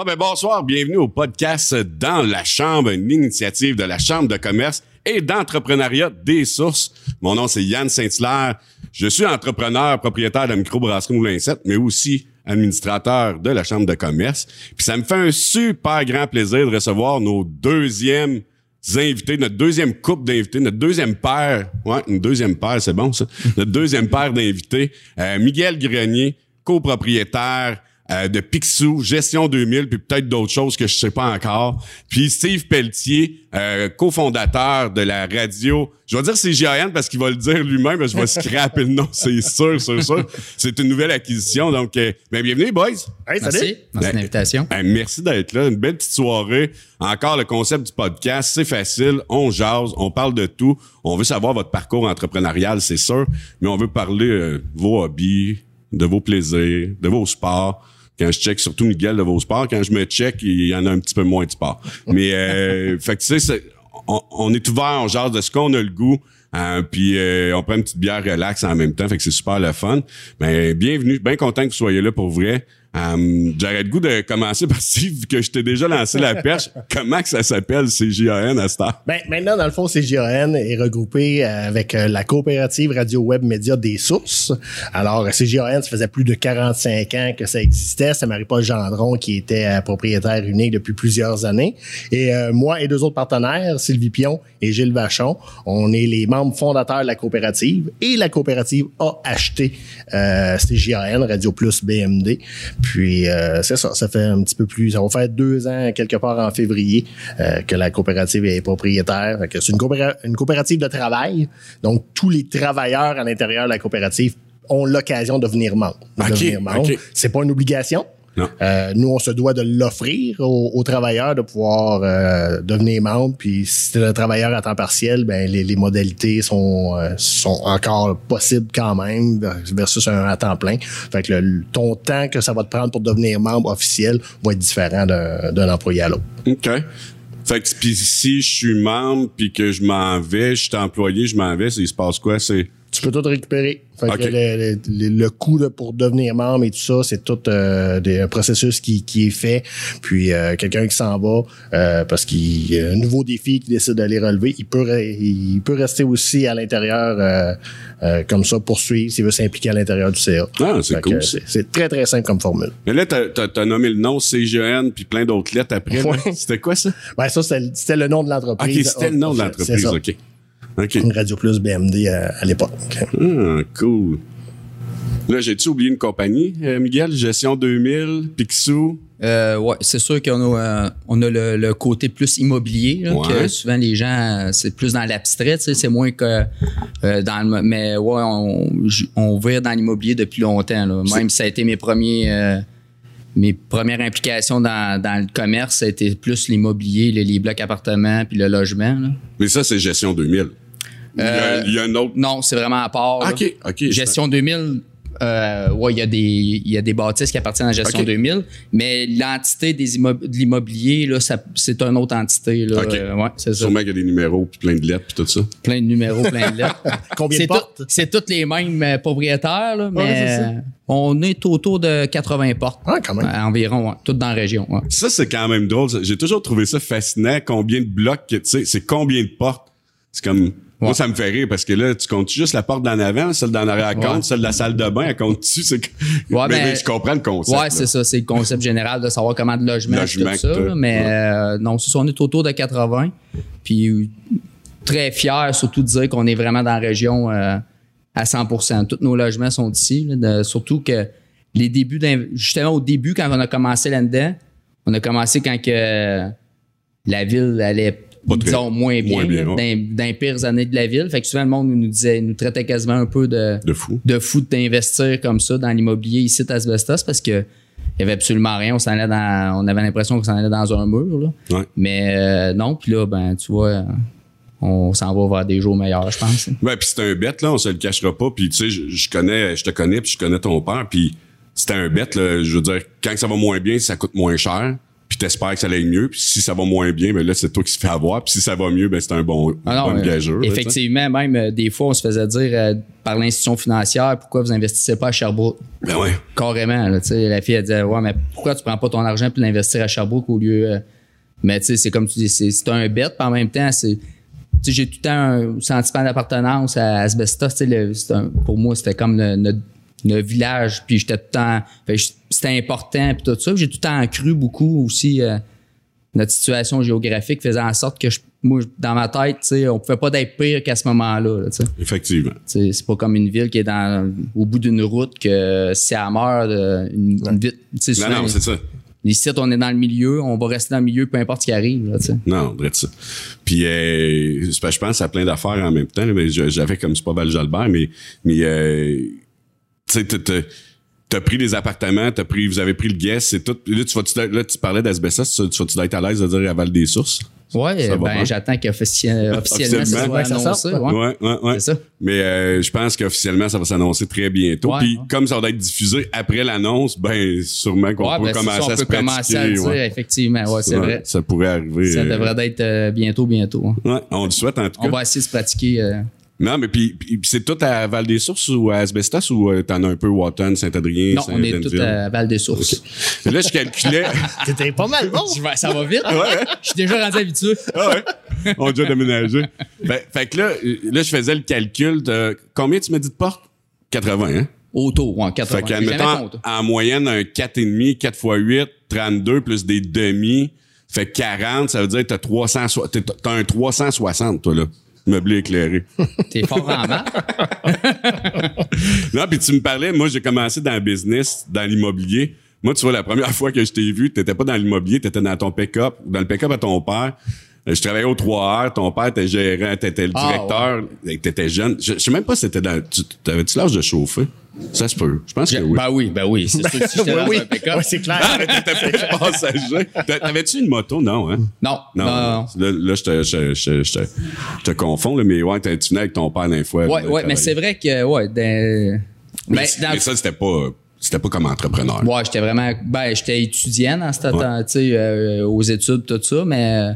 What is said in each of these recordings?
Bon, ben, bonsoir, bienvenue au podcast Dans la Chambre, une initiative de la Chambre de commerce et d'entrepreneuriat des sources. Mon nom, c'est Yann Saint-Hilaire. Je suis entrepreneur, propriétaire de la microbrasserie Moulin 7, mais aussi administrateur de la Chambre de commerce. Puis ça me fait un super grand plaisir de recevoir nos deuxièmes invités, notre deuxième couple d'invités, notre deuxième paire, ouais, une deuxième paire, c'est bon ça, notre deuxième paire d'invités, euh, Miguel Grenier, copropriétaire, euh, de Picsou, Gestion 2000, puis peut-être d'autres choses que je sais pas encore. Puis Steve Pelletier, euh, cofondateur de la radio. Je vais dire c'est CGAN parce qu'il va le dire lui-même, mais je vais scraper le nom, c'est sûr, sûr, sûr. C'est une nouvelle acquisition, donc euh, ben, bienvenue, boys. Hey, Merci. salut. Merci l'invitation. Ben, merci d'être là. Une belle petite soirée. Encore le concept du podcast, c'est facile. On jase, on parle de tout. On veut savoir votre parcours entrepreneurial, c'est sûr, mais on veut parler euh, vos hobbies, de vos plaisirs, de vos sports. Quand je check surtout Miguel de vos sports, quand je me check, il y en a un petit peu moins de sport. Mais euh, fait que tu sais, on, on est ouvert, on jase de ce qu'on a le goût. hein, puis euh, on prend une petite bière relax en même temps, fait que c'est super le fun. Mais bienvenue, bien content que vous soyez là pour vrai. Um, J'aurais le goût de commencer par Steve, que je t'ai déjà lancé la perche. Comment que ça s'appelle, CGAN à heure? Ben, maintenant, dans le fond, CGAN est regroupé euh, avec euh, la coopérative Radio Web Média des Sources. Alors, CGAN, ça faisait plus de 45 ans que ça existait. C'est Marie-Paul Gendron qui était propriétaire unique depuis plusieurs années. Et moi et deux autres partenaires, Sylvie Pion et Gilles Vachon, on est les membres fondateurs de la coopérative. Et la coopérative a acheté euh, CGAN, Radio Plus BMD. Puis, euh, c'est ça, ça fait un petit peu plus... Ça va faire deux ans, quelque part en février, euh, que la coopérative est propriétaire. C'est une, coopéra- une coopérative de travail. Donc, tous les travailleurs à l'intérieur de la coopérative ont l'occasion de venir membre. de Ok, devenir membre. ok. C'est pas une obligation. Euh, nous, on se doit de l'offrir aux, aux travailleurs de pouvoir euh, devenir membre. Puis si c'est un travailleur à temps partiel, ben les, les modalités sont, euh, sont encore possibles quand même versus un à temps plein. Fait que le, ton temps que ça va te prendre pour devenir membre officiel va être différent d'un employé à l'autre. OK. Fait que si je suis membre puis que je m'en vais, je suis employé, je m'en vais, il se passe quoi? C'est. Tu peux tout récupérer. Fait que Ok. le, le- le coût de- pour devenir membre et tout ça, c'est tout euh, des, un processus qui, qui est fait. Puis euh, quelqu'un qui s'en va euh, parce qu'il y a un nouveau défi qu'il décide d'aller relever, il peut re- il peut rester aussi à l'intérieur comme ça, poursuivre s'il veut s'impliquer à l'intérieur du CA. Ah, c'est cool. C'est très, très simple comme formule. Mais là, t'as, t'as nommé le nom CGN puis plein d'autres lettres après. Ouais. C'était quoi ça? Ouais, ça, c'était le nom de OK, l'entreprise. c'était le nom de l'entreprise. ça. OK. Radio Plus BMD à, à l'époque. Ah, cool. Là, j'ai-tu oublié une compagnie, euh, Miguel? Gestion 2000, Picsou? Euh, ouais, c'est sûr qu'on a, euh, on a le, le côté plus immobilier, là, Ouais. que souvent les gens, euh, c'est plus dans l'abstrait, c'est moins que euh, dans le. Mais ouais, on, on vire dans l'immobilier depuis longtemps. Là. Même si ça a été mes premiers. Mes premières implications dans, dans le commerce, ça a été plus l'immobilier, les, les blocs appartements puis le logement. là. Mais ça, c'est Gestion 2000. Il y, a, Euh, il y a un autre. Non, c'est vraiment à part. OK, OK. Gestion 2000, euh, ouais, il y a des il y a des bâtisses qui appartiennent à Gestion Ok. 2000, mais l'entité des de l'immobilier là, ça, c'est une autre entité là. Ok. Euh, ouais, c'est ça. Sûrement qu'il y a des numéros puis plein de lettres puis tout ça. Plein de numéros, plein de lettres. Combien c'est de portes? tout- c'est tous les mêmes euh, propriétaires là, Ouais, c'est mais ça. on est autour de 80 portes. Ah, quand même. Euh, environ, ouais, toutes dans la région. ouais. Ça, c'est quand même drôle. J'ai toujours trouvé ça fascinant. Combien de blocs, tu sais, c'est combien de portes? C'est comme, moi, ça me fait rire parce que là, tu comptes juste la porte d'en avant, celle d'en arrière compte, Ouais. celle de la salle de bain, elle compte-tu? C'est... Ouais, mais, je comprends le concept. Ouais, là. c'est ça. C'est le concept général de savoir comment de logement, tout ça. là, mais Ouais. euh, non, c'est ça, on est autour de 80. Puis très fiers, surtout de dire qu'on est vraiment dans la région euh, à 100% Tous nos logements sont ici. là, de- surtout que les débuts, d'in- justement au début, quand on a commencé là-dedans, on a commencé quand que la ville allait Pas disons moins bien, bien, là, ouais. dans, dans les pires années de la ville. Fait que souvent le monde nous disait, nous traitait quasiment un peu de, De fou. de fou d'investir comme ça dans l'immobilier ici à Asbestos parce que il y avait absolument rien. On s'en allait dans, on avait l'impression qu'on s'en allait dans un mur. Là. Ouais. Mais euh, non, puis là, ben, tu vois, on s'en va vers des jours meilleurs, je pense. Ouais, puis c'était un bête, là, on se le cachera pas. Puis tu sais, je, je connais, je te connais, puis je connais ton père, puis c'était un bête, là. Je veux dire, quand ça va moins bien, ça coûte moins cher. Puis t'espères que ça aille mieux. Puis si ça va moins bien, ben là, c'est toi qui se fais avoir. Puis si ça va mieux, ben c'est un bon, Ah non, bonne gageure. là. Effectivement, même euh, des fois, on se faisait dire euh, par l'institution financière pourquoi vous investissez pas à Sherbrooke? Ben ouais. Carrément. Là, tu sais, la fille, elle disait Ouais, mais pourquoi tu prends pas ton argent pour l'investir à Sherbrooke au lieu. euh, Mais tu sais, c'est comme tu dis, c'est un bet, puis en même temps, c'est. Tu sais, j'ai tout le temps un sentiment d'appartenance à Asbestos. Tu sais, le- un- pour moi, c'était comme le, notre, notre village, puis j'étais tout le temps. C'était important, puis tout ça. J'ai tout le temps cru beaucoup aussi. euh, notre situation géographique faisait en sorte que je, moi, dans ma tête, tu sais, on pouvait pas être pire qu'à ce moment-là. là, tu sais. Effectivement. C'est c'est pas comme une ville qui est dans, au bout d'une route que si elle meurt, euh, une, une vite. tu sais, Non, souvent, non, c'est ça. Ici, on est dans le milieu, on va rester dans le milieu, peu importe ce qui arrive. Là, tu sais. Non, on dirait ça. Puis, euh, je pense à plein d'affaires en même temps. j'avais comme c'est pas Val Jalbert, mais, mais euh, tu sais, t'as- pris des appartements, t'as pris, vous avez pris le guest, c'est tout. Là, tu, vas là, tu parlais d'asbestos, tu, tu vas-tu être à l'aise de dire à Val des Sources? Va ben bien. j'attends qu'officiellement officiellement, ça soit annoncé. sorte, ouais. Ouais, ouais, ça. Mais euh, je pense qu'officiellement, ça va s'annoncer très bientôt. Ouais, Puis ouais. comme ça va être diffusé après l'annonce, ben sûrement qu'on Ouais, peut ben, commencer ça, on à se peut commencer à le dire, ouais. effectivement. Ouais, c'est Ouais, vrai. Ça pourrait arriver. Ça euh, devrait être euh, bientôt, bientôt. hein. on le souhaite en tout cas. On va essayer de se pratiquer. Non, mais puis, puis- c'est tout à Val-des-Sources ou à Asbestos ou euh, t'en as un peu Watton, Saint-Adrien, Non, on est Saint-Denville? à Val-des-Sources. Là, je calculais. C'était pas mal bon. Ça va vite. Je suis déjà rendu habitué. ah ouais, on a déjà déménagé. Fait, fait que là, là, je faisais le calcul de combien tu m'as dit de portes? 80, hein? Auto, ouais, 80. Fait qu'admettons, en moyenne, un 4,5, 4 x 8, 32 plus des demi, fait 40, ça veut dire que t'as 300, t'as t'as un 360, toi, là. Meublé éclairé. T'es fort en maths. Non, puis tu me parlais, moi j'ai commencé dans le business, dans l'immobilier. Moi, tu vois, la première fois que je t'ai vu, t'étais pas dans l'immobilier, t'étais dans ton pick-up, dans le pick-up à ton père. Euh, Je travaillais au 3R, ton père était gérant, t'étais le Ah, directeur, et t'étais jeune. Je, je sais même pas si t'étais dans. tu- T'avais-tu l'âge de chauffer? Ça se peut. Je pense que oui. Ben oui, ben oui. C'est sûr que si j'étais oui, dans oui. un pick-up. Ouais, c'est clair. Ah, mais t'étais pas passager. T'a- T'avais-tu une moto? Non, hein? Non, non, non. non. Là, là, je te, je, je, je te, je te confonds, là, mais ouais, tu venais avec ton père d'un fois. Ouais, ouais, mais c'est vrai que, ouais, dans, Mais, ben, dans- mais ça, c'était pas, c'était pas comme entrepreneur. Ouais, j'étais vraiment. Ben, j'étais étudiant dans ce temps, tu sais, euh, aux études, tout ça, mais euh,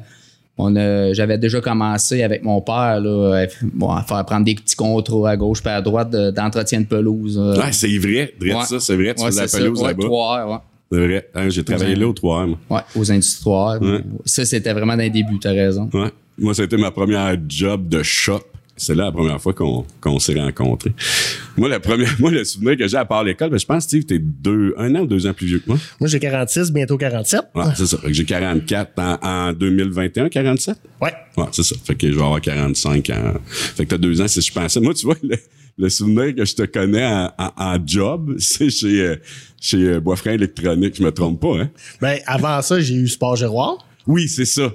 on a, j'avais déjà commencé avec mon père, là, bon, à faire prendre des petits contrats à gauche puis à droite de- d'entretien de pelouse. euh. Ouais, c'est vrai. Ouais. ça, c'est vrai. Tu Ouais, faisais la pelouse là-bas. trois heures, ouais. C'est vrai. Hein, j'ai travaillé là au 3 moi. Ouais, aux industriels. Ouais. Ça, c'était vraiment dans les débuts, t'as raison. Ouais. Moi, c'était ma première job de shop. C'est là la première fois qu'on s'est rencontrés. Moi, la première, moi, le souvenir que j'ai à part l'école, ben, je pense, Steve, t'es deux, un an ou deux ans plus vieux que moi? Moi, j'ai 46, bientôt 47. Ouais, c'est ça. Fait que j'ai 44 en, en 2021, 47. Ouais. Ouais, c'est ça. Fait que je vais avoir 45 ans. Fait que t'as deux ans, si je pensais. Moi, tu vois, le, le souvenir que je te connais en, en- en job, c'est chez, euh, chez euh, Boisfranc Électronique. Je me trompe pas, hein? Ben, avant ça, j'ai eu Sport Giroir. Oui, c'est ça.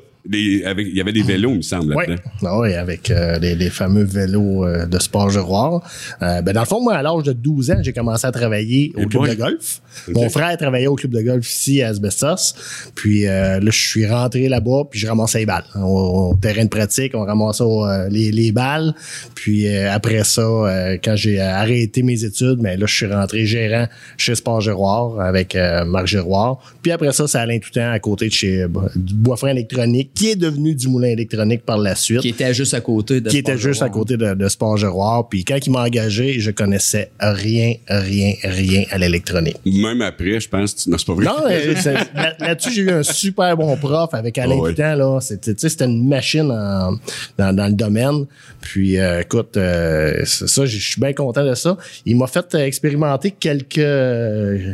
Avec, il y avait des vélos, il me semble, Oui, là-dedans. oui, avec euh, les, les fameux vélos euh, de sport Giroir. Euh, ben dans le fond, moi, à l'âge de 12 ans, j'ai commencé à travailler au Et club de golf. Mon frère travaillait au club de golf ici à Asbestos. Puis euh, là, je suis rentré là-bas, puis je ramassais les balles. Au, au terrain de pratique, on ramassait euh, les, les balles. Puis euh, après ça, euh, quand j'ai arrêté mes études, ben là, je suis rentré gérant chez Sport Giroir avec euh, Marc Giroir. Puis après ça, ça allait tout le temps à côté de chez euh, du Boisfranc Électronique, qui est devenu du Moulin Électronique par la suite Qui était juste à côté de qui était Sport juste à côté de, de Sport Giroir. Puis quand il m'a engagé, je connaissais rien, rien, rien à l'électronique. Même après, je pense. tu- Non, c'est pas vrai. Non, là-dessus, j'ai eu un super bon prof avec Alain Ah ouais. Pitan, là. C'était, tu sais, c'était une machine en- dans, dans le domaine. Puis, euh, écoute, euh, c'est ça, je suis bien content de ça. Il m'a fait euh, expérimenter quelques euh,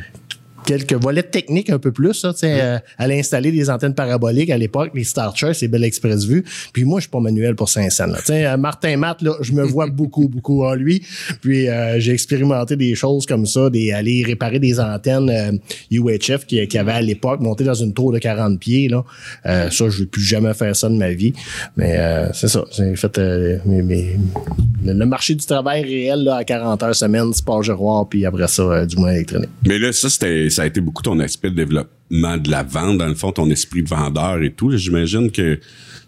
quelques volets techniques un peu plus, ça, tu sais, euh, à l'installer des antennes paraboliques à l'époque, les Starcher, c'est Bell Express Vue. Puis moi, je suis pas manuel pour Saint-Saëns. là. Tu sais, euh, Martin Matt, là, je me vois beaucoup, beaucoup en lui. Puis euh, j'ai expérimenté des choses comme ça, des aller réparer des antennes euh, UHF qui, qui avait à l'époque monté dans une tour de 40 pieds. Là. Euh, ça, je vais plus jamais faire ça de ma vie. Mais euh, c'est ça. J'ai fait euh, mes- mes- le, le marché du travail réel là, à 40 heures semaine, sport giroir, puis après ça, euh, du moins électronique. Mais là, ça, c'était, ça a été beaucoup ton aspect de développement de la vente, dans le fond, ton esprit de vendeur et tout. J'imagine que,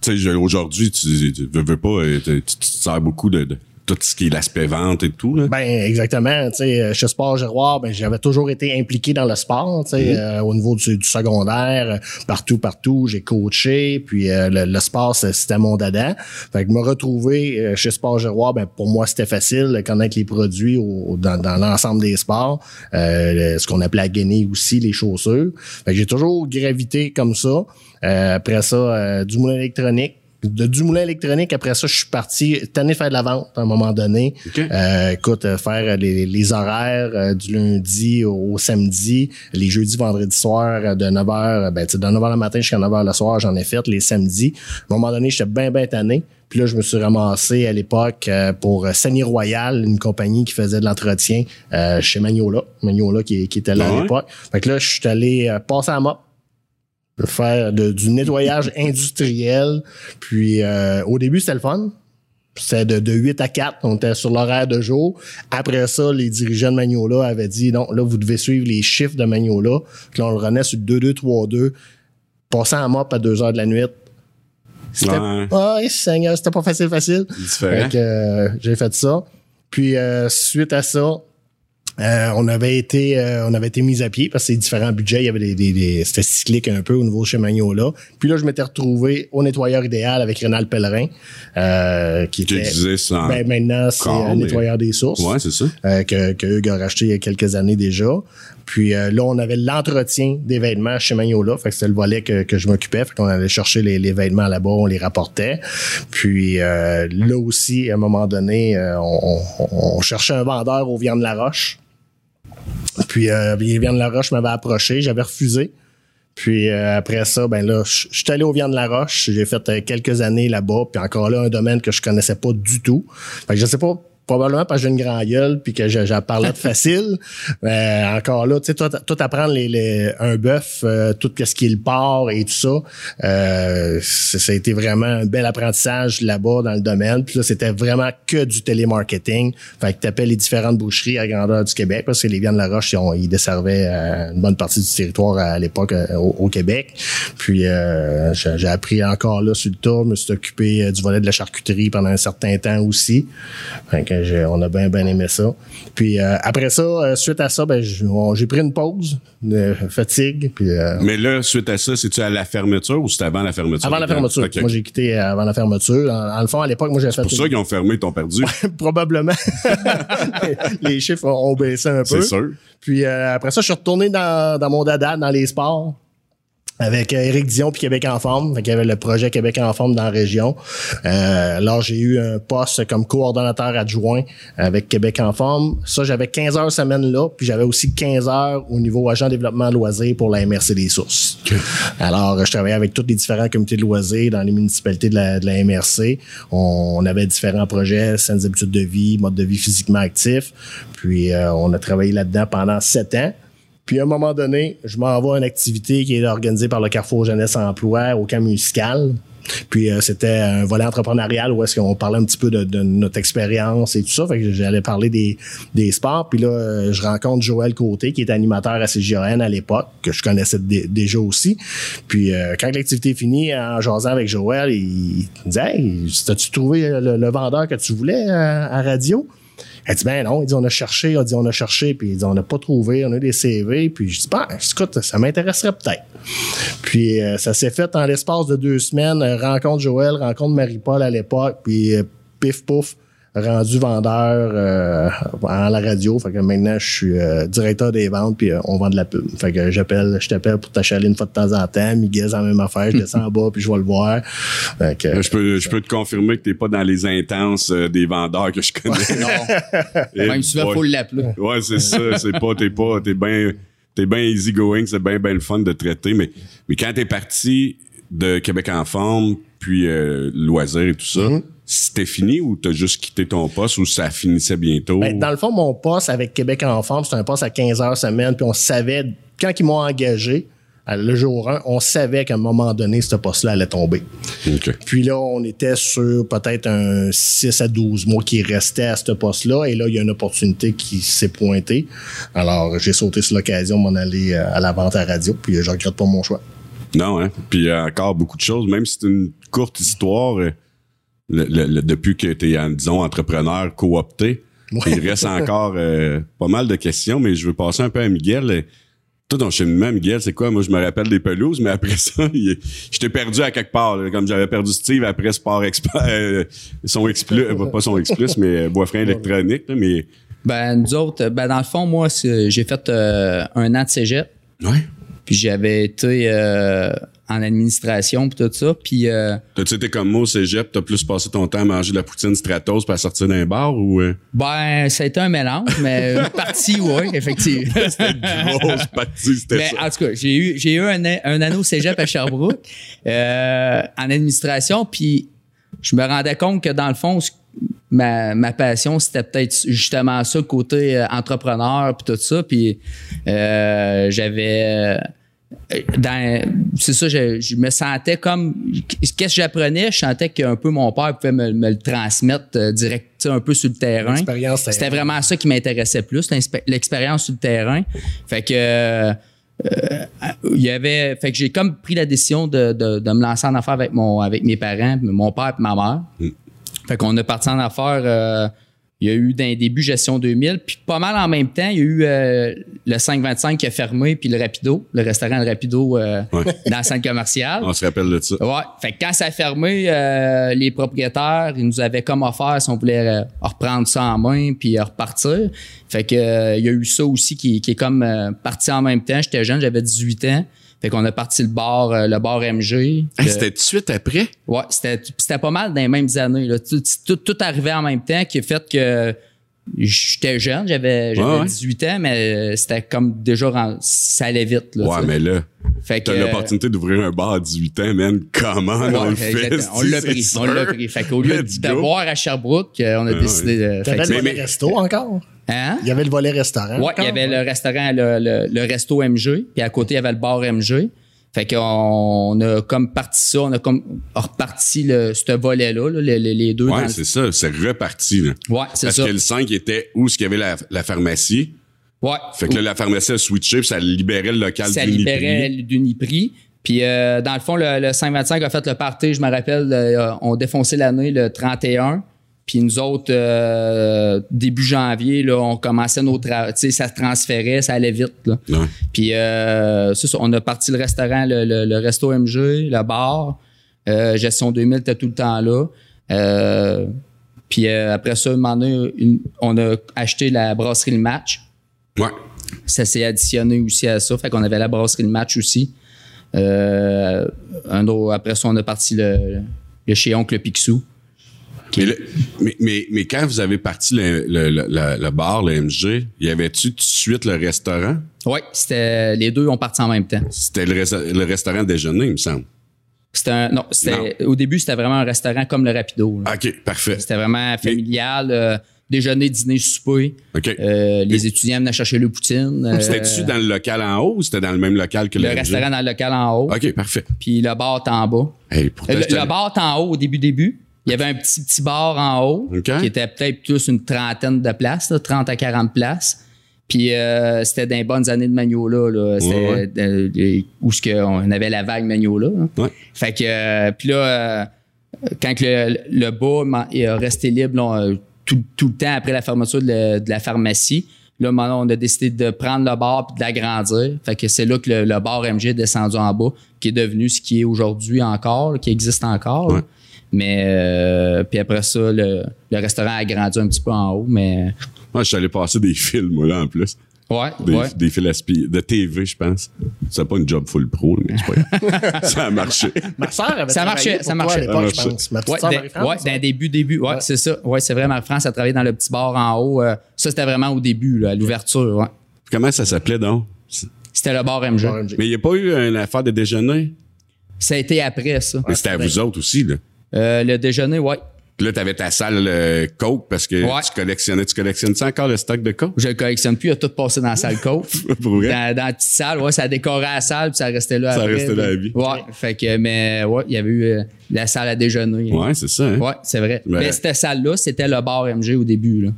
tu sais, aujourd'hui, tu, veux pas, euh, tu, tu te sers beaucoup de, de, tout ce qui est l'aspect vente et tout. Là. Ben exactement. Tu sais, chez Sport Giroir, ben j'avais toujours été impliqué dans le sport. Tu sais, euh, au niveau du, du secondaire, euh, partout, partout, j'ai coaché. Puis euh, le, le sport, c'était mon dada. Fait que me retrouver euh, chez Sport Giroir, ben pour moi c'était facile de connaître les produits au- dans, dans l'ensemble des sports. Euh, ce qu'on appelait à Guinée aussi les chaussures. Fait que j'ai toujours gravité comme ça. Euh, après ça, euh, du moulin électronique de du moulin électronique, après ça, je suis parti tanné faire de la vente à un moment donné. OK. Euh, écoute, euh, faire les, les horaires euh, du lundi au, au samedi, les jeudis, vendredis soir euh, de 9h, ben, tu sais, de 9h le matin jusqu'à 9h le soir, j'en ai fait les samedis. À un moment donné, j'étais bien, bien tanné. Puis là, je me suis ramassé à l'époque euh, pour euh, Sani Royal, une compagnie qui faisait de l'entretien euh, chez Magnola. Magnola qui, qui était là Ah ouais? à l'époque. Fait que là, je suis allé euh, passer à mop faire de- du nettoyage industriel. Puis euh, au début, c'était le fun. C'était de, de 8 à 4. On était sur l'horaire de jour. Après ça, les dirigeants de Magnola avaient dit non, là, vous devez suivre les chiffres de Magnola. Puis là, on le renaît sur 2-2-3-2. Passant à mop à 2 heures de la nuit. C'était Ouais. Seigneur, c'était pas facile, facile. Différent. Fait que, euh, j'ai fait ça. Puis euh, suite à ça, euh, on avait été euh, on avait été mis à pied parce que c'est différents budgets. Il y avait des, des, des- c'était cyclique un peu au niveau chez Magnola. Puis là, je m'étais retrouvé au nettoyeur idéal avec Rénal Pellerin, euh, qui Tu était. Ben, maintenant, c'est un mais- nettoyeur des sources Ouais, c'est ça. euh, que, que Hugues a racheté il y a quelques années déjà. Puis euh, là, on avait l'entretien des vêtements chez Magnola. Fait que c'était le volet que, que je m'occupais. Fait qu'on allait chercher les, les vêtements là-bas, on les rapportait. Puis euh, là aussi, à un moment donné, euh, on, on- on cherchait un vendeur au Viande de la Roche. Puis euh, la Roche m'avait approché, j'avais refusé. Puis euh, après ça, ben là, je suis allé au Viande de la Roche. J'ai fait euh, quelques années là-bas. Puis encore là, un domaine que je connaissais pas du tout. Fait que je sais pas, probablement parce que j'ai une grande gueule puis que je, je parlais de facile. Mais encore là, tu sais, tout, tout apprendre les, les- un bœuf, euh, tout ce qui est le porc et tout ça, euh, ça a été vraiment un bel apprentissage là-bas dans le domaine. Puis là, c'était vraiment que du télémarketing. Fait que t'appelles les différentes boucheries à grandeur du Québec parce que les Viandes de la Roche, ils, ont- ils desservaient euh, une bonne partie du territoire à, l'époque euh, au, au Québec. Puis euh, j'ai appris encore là sur le tas. Je me suis occupé euh, du volet de la charcuterie pendant un certain temps aussi. Fait que on a bien, bien aimé ça. Puis euh, après ça, euh, suite à ça, ben, j'ai pris une pause de fatigue. Puis euh, Mais là, suite à ça, c'est-tu à la fermeture ou c'était avant la fermeture? avant la fermeture. Moi, j'ai quitté avant la fermeture. En, en le fond, à l'époque, moi, j'avais fait C'est pour ça qu'ils ont fermé, ils t'ont perdu. probablement. les chiffres ont, baissé un peu. C'est sûr. Puis après ça, je suis retourné dans, dans mon dada, dans les sports. Avec euh, Éric Dion puis Québec en forme. Fait qu'il y avait le projet Québec en forme dans la région. Euh, alors, j'ai eu un poste comme coordonnateur adjoint avec Québec en forme. Ça, j'avais 15 heures semaine là, puis j'avais aussi 15 heures au niveau agent développement loisirs pour la MRC des sources. Alors, je travaillais avec tous les différents comités de loisirs dans les municipalités de la, de la MRC. On, on avait différents projets, saines habitudes de vie, mode de vie physiquement actif. Puis, euh, on a travaillé là-dedans pendant sept ans. Puis à un moment donné, je m'envoie à une activité qui est organisée par le Carrefour Jeunesse Emploi au camp musical. Puis euh, c'était un volet entrepreneurial où est-ce qu'on parlait un petit peu de, notre expérience et tout ça. Fait que j'allais parler des, des sports. Puis là, euh, je rencontre Joël Côté, qui est animateur à CGN à l'époque, que je connaissais dé- déjà aussi. Puis euh, quand l'activité est finie, en jasant avec Joël, il, me disait Hey, as-tu trouvé le, le vendeur que tu voulais euh, à radio? Elle dit, ben non. Il dit, on a cherché, il dit, on a cherché, puis il dit, on n'a pas trouvé, on a des CV, puis je dis, ben, écoute, ça m'intéresserait peut-être. Puis euh, ça s'est fait en l'espace de deux semaines, euh, rencontre Joël, rencontre Marie-Paul à l'époque, puis euh, pif pouf, rendu vendeur euh, à la radio. Fait que maintenant, je suis euh, directeur des ventes, puis euh, on vend de la pub. Fait que j'appelle, je t'appelle pour t'achaler une fois de temps en temps. Miguel, c'est la même affaire, je descends en bas, puis je vais le voir. Fait que, Là, je peux, je peux te confirmer que t'es pas dans les intenses euh, des vendeurs que je connais. Eh Même souvent, faut l'appeler. Ouais, c'est ça. C'est pas, t'es pas, t'es bien, t'es bien easy going. C'est bien, bien le fun de traiter. Mais, mais quand t'es parti de Québec en forme, puis euh, loisirs et tout ça, Mm-hmm. C'était fini ou t'as juste quitté ton poste ou ça finissait bientôt? Ben, dans le fond, mon poste avec Québec en forme, c'est un poste à 15 heures semaine, puis on savait, quand ils m'ont engagé, le jour 1, on savait qu'à un moment donné, ce poste-là allait tomber. Puis là, on était sur peut-être un 6 à 12 mois qui restait à ce poste-là. Et là, il y a une opportunité qui s'est pointée. Alors, j'ai sauté sur l'occasion de m'en aller euh, à la vente à radio. Puis, je regrette pas mon choix. Non, hein? Puis euh, encore beaucoup de choses, même si c'est une courte histoire, euh, le- le- le- depuis que tu es, disons, entrepreneur coopté. Ouais. Il reste encore euh, pas mal de questions, mais je veux passer un peu à Miguel. Toi, ton cheminement, Miguel, c'est quoi? Moi, je me rappelle des pelouses, mais après ça, je t'ai perdu à quelque part. là. comme j'avais perdu Steve après Sport Expert, euh, son Explus, euh, pas son Explus, mais euh, Boisfrain électronique, là, mais... Ben, nous autres, ben, dans le fond, moi, j'ai fait euh, un an de cégep. Ouais. Puis j'avais été euh, en administration puis tout ça. Puis euh, T'as-tu été comme moi au cégep, t'as plus passé ton temps à manger de la poutine Stratos puis à sortir d'un bar ou... euh? ben, ça a été un mélange, mais une partie, oui, effectivement. C'était une grosse partie, c'était Mais ça. en tout cas, j'ai eu, j'ai eu un, an- un anneau cégep à Sherbrooke euh, en administration, puis je me rendais compte que dans le fond, ma, ma passion, c'était peut-être justement ça, côté euh, entrepreneur, puis tout ça. Puis j'avais... euh, c'est ça, je, je me sentais comme... Qu'est-ce que j'apprenais? Je sentais qu'un peu mon père pouvait me, me le transmettre euh, direct, un peu sur le terrain. C'était vraiment ça qui m'intéressait plus, l'expérience sur le terrain. Fait que euh, euh, il y avait fait que j'ai comme pris la décision de, de, de me lancer en affaires avec mon avec mes parents, mon père et ma mère. Fait qu'on est parti en affaires euh, il y a eu d'un début gestion 2000, puis pas mal en même temps, il y a eu euh, le 525 qui a fermé puis le Rapido, le restaurant le Rapido euh, Ouais. dans le centre commercial. On se rappelle de ça. Ouais. Fait que quand ça a fermé, euh, les propriétaires, ils nous avaient comme offert si on voulait euh, reprendre ça en main puis euh, repartir. Fait que euh, il y a eu ça aussi qui, qui est comme parti en même temps. J'étais jeune, j'avais 18 ans. Fait qu'on a parti le bar, euh, le bar MG. Hey, Que- c'était tout de suite après? Ouais, c'était c'était pas mal dans les mêmes années. Là. Tout, tout, tout arrivait en même temps qui a fait que j'étais jeune, j'avais j'avais Ouais, ouais. 18 ans, mais euh, c'était comme déjà ça allait vite. Là, Ouais, mais là, fait que, t'as l'opportunité d'ouvrir un bar à 18 ans, man. Comment on le fait? On l'a pris. On l'a pris. Fait qu'au lieu boire à Sherbrooke, euh, on a Ah décidé de. T'avais le volet mais- resto encore? Hein? Il y avait le volet restaurant. Ouais, il y avait le restaurant, le, le, le resto MG, puis à côté, il y avait le bar MG. Fait qu'on on a comme parti ça, on a comme reparti le, ce volet-là, là, les, les- deux. le- c'est ça. C'est reparti, là. ouais, c'est Parce ça. que le 5 était où ce qu'il y avait la, la pharmacie. Ouais. Fait que là, la pharmacie a switché, puis ça libérait le local ça du libérait Uniprix. d'Uniprix. Puis euh, dans le fond, le, le 525 a fait le party, je me rappelle, euh, on défonçait l'année le 31. Puis nous autres, euh, début janvier, là, on commençait nos travaux. Tu sais, ça se transférait, ça allait vite. Là. Ouais. Puis euh, c'est ça, on a parti le restaurant, le, le- le resto MG, le bar. Euh, gestion 2000 était tout le temps là. Puis après ça, un moment donné, une- on a acheté la brasserie Le Match Ouais. ça s'est additionné aussi à ça. Fait qu'on avait la brasserie le match aussi. Euh, un autre, après ça, on a parti le, le chez Oncle Picsou. Mais, le- mais, mais, mais quand vous avez parti le, le, bar, le MG, y avait-tu tout de suite le restaurant? Oui, c'était les deux ont parti en même temps. C'était le, res- le restaurant déjeuner, il me semble. C'était un- non, c'était au début c'était vraiment un restaurant comme le Rapido. là. OK, parfait. C'était vraiment familial, euh, déjeuner, dîner, souper. Euh, les étudiants venaient chercher le poutine. euh, C'était-tu? dans le local en haut ou c'était dans le même local que le, le restaurant dans le local en haut, OK, parfait. puis le bar en bas. Hey, pourtant, Le, le bar en haut au début début. Il y avait un petit petit bar en haut qui était peut-être plus une trentaine de places, là, 30 à 40 places. Puis euh, c'était dans les bonnes années de Magnola là, c'était Ouais, euh, où ce avait la vague Magnola. hein. Ouais. Fait que euh, puis là euh, quand le, le bas man- est resté libre là, euh, tout, tout le temps après la fermeture de, la- de la pharmacie, là maintenant on a décidé de prendre le bar puis de l'agrandir. Fait que c'est là que le, le bar MG est descendu en bas, qui est devenu ce qui est aujourd'hui encore, là, qui existe encore. Ouais. Mais euh, puis après ça, le, le restaurant a grandi un petit peu en haut, mais Moi, je suis allé passer des films, moi, là, en plus. Ouais, Des, ouais. des fils aspi- de TV, je pense. C'est pas une job full pro, mais c'est pas grave. Ça a marché. Ma sœur avait Ça marchait, ça marchait. à l'époque, Ça je pense. Ma petite Ouais, ouais, dans les début, début. Ouais, c'est ça. Ouais, c'est vrai, Marie-France a travaillé dans le petit bar en haut. euh, ça, c'était vraiment au début, là, à l'ouverture. Ouais. Comment ça s'appelait, donc? C'était le bar MG. Bar MG. Mais il n'y a pas eu une affaire de déjeuner? Ça a été après, ça. Mais c'était à vous autres aussi, là. Euh, le déjeuner, ouais. Puis là, t'avais ta salle euh, Coke parce que Ouais. tu collectionnais. Tu collectionnes ça encore, le stock de Coke? Je le collectionne plus, il a tout passé dans la salle coke. Pour vrai? dans, dans la petite salle, ouais, ça décorait la salle, puis ça restait là Ça après. restait là à vie. Ouais, fait que, mais, ouais, il y avait eu euh, la salle à déjeuner. Ouais, c'est ça, hein? Ouais, c'est vrai. Mais- Mais cette salle-là, c'était le bar MG au début, là.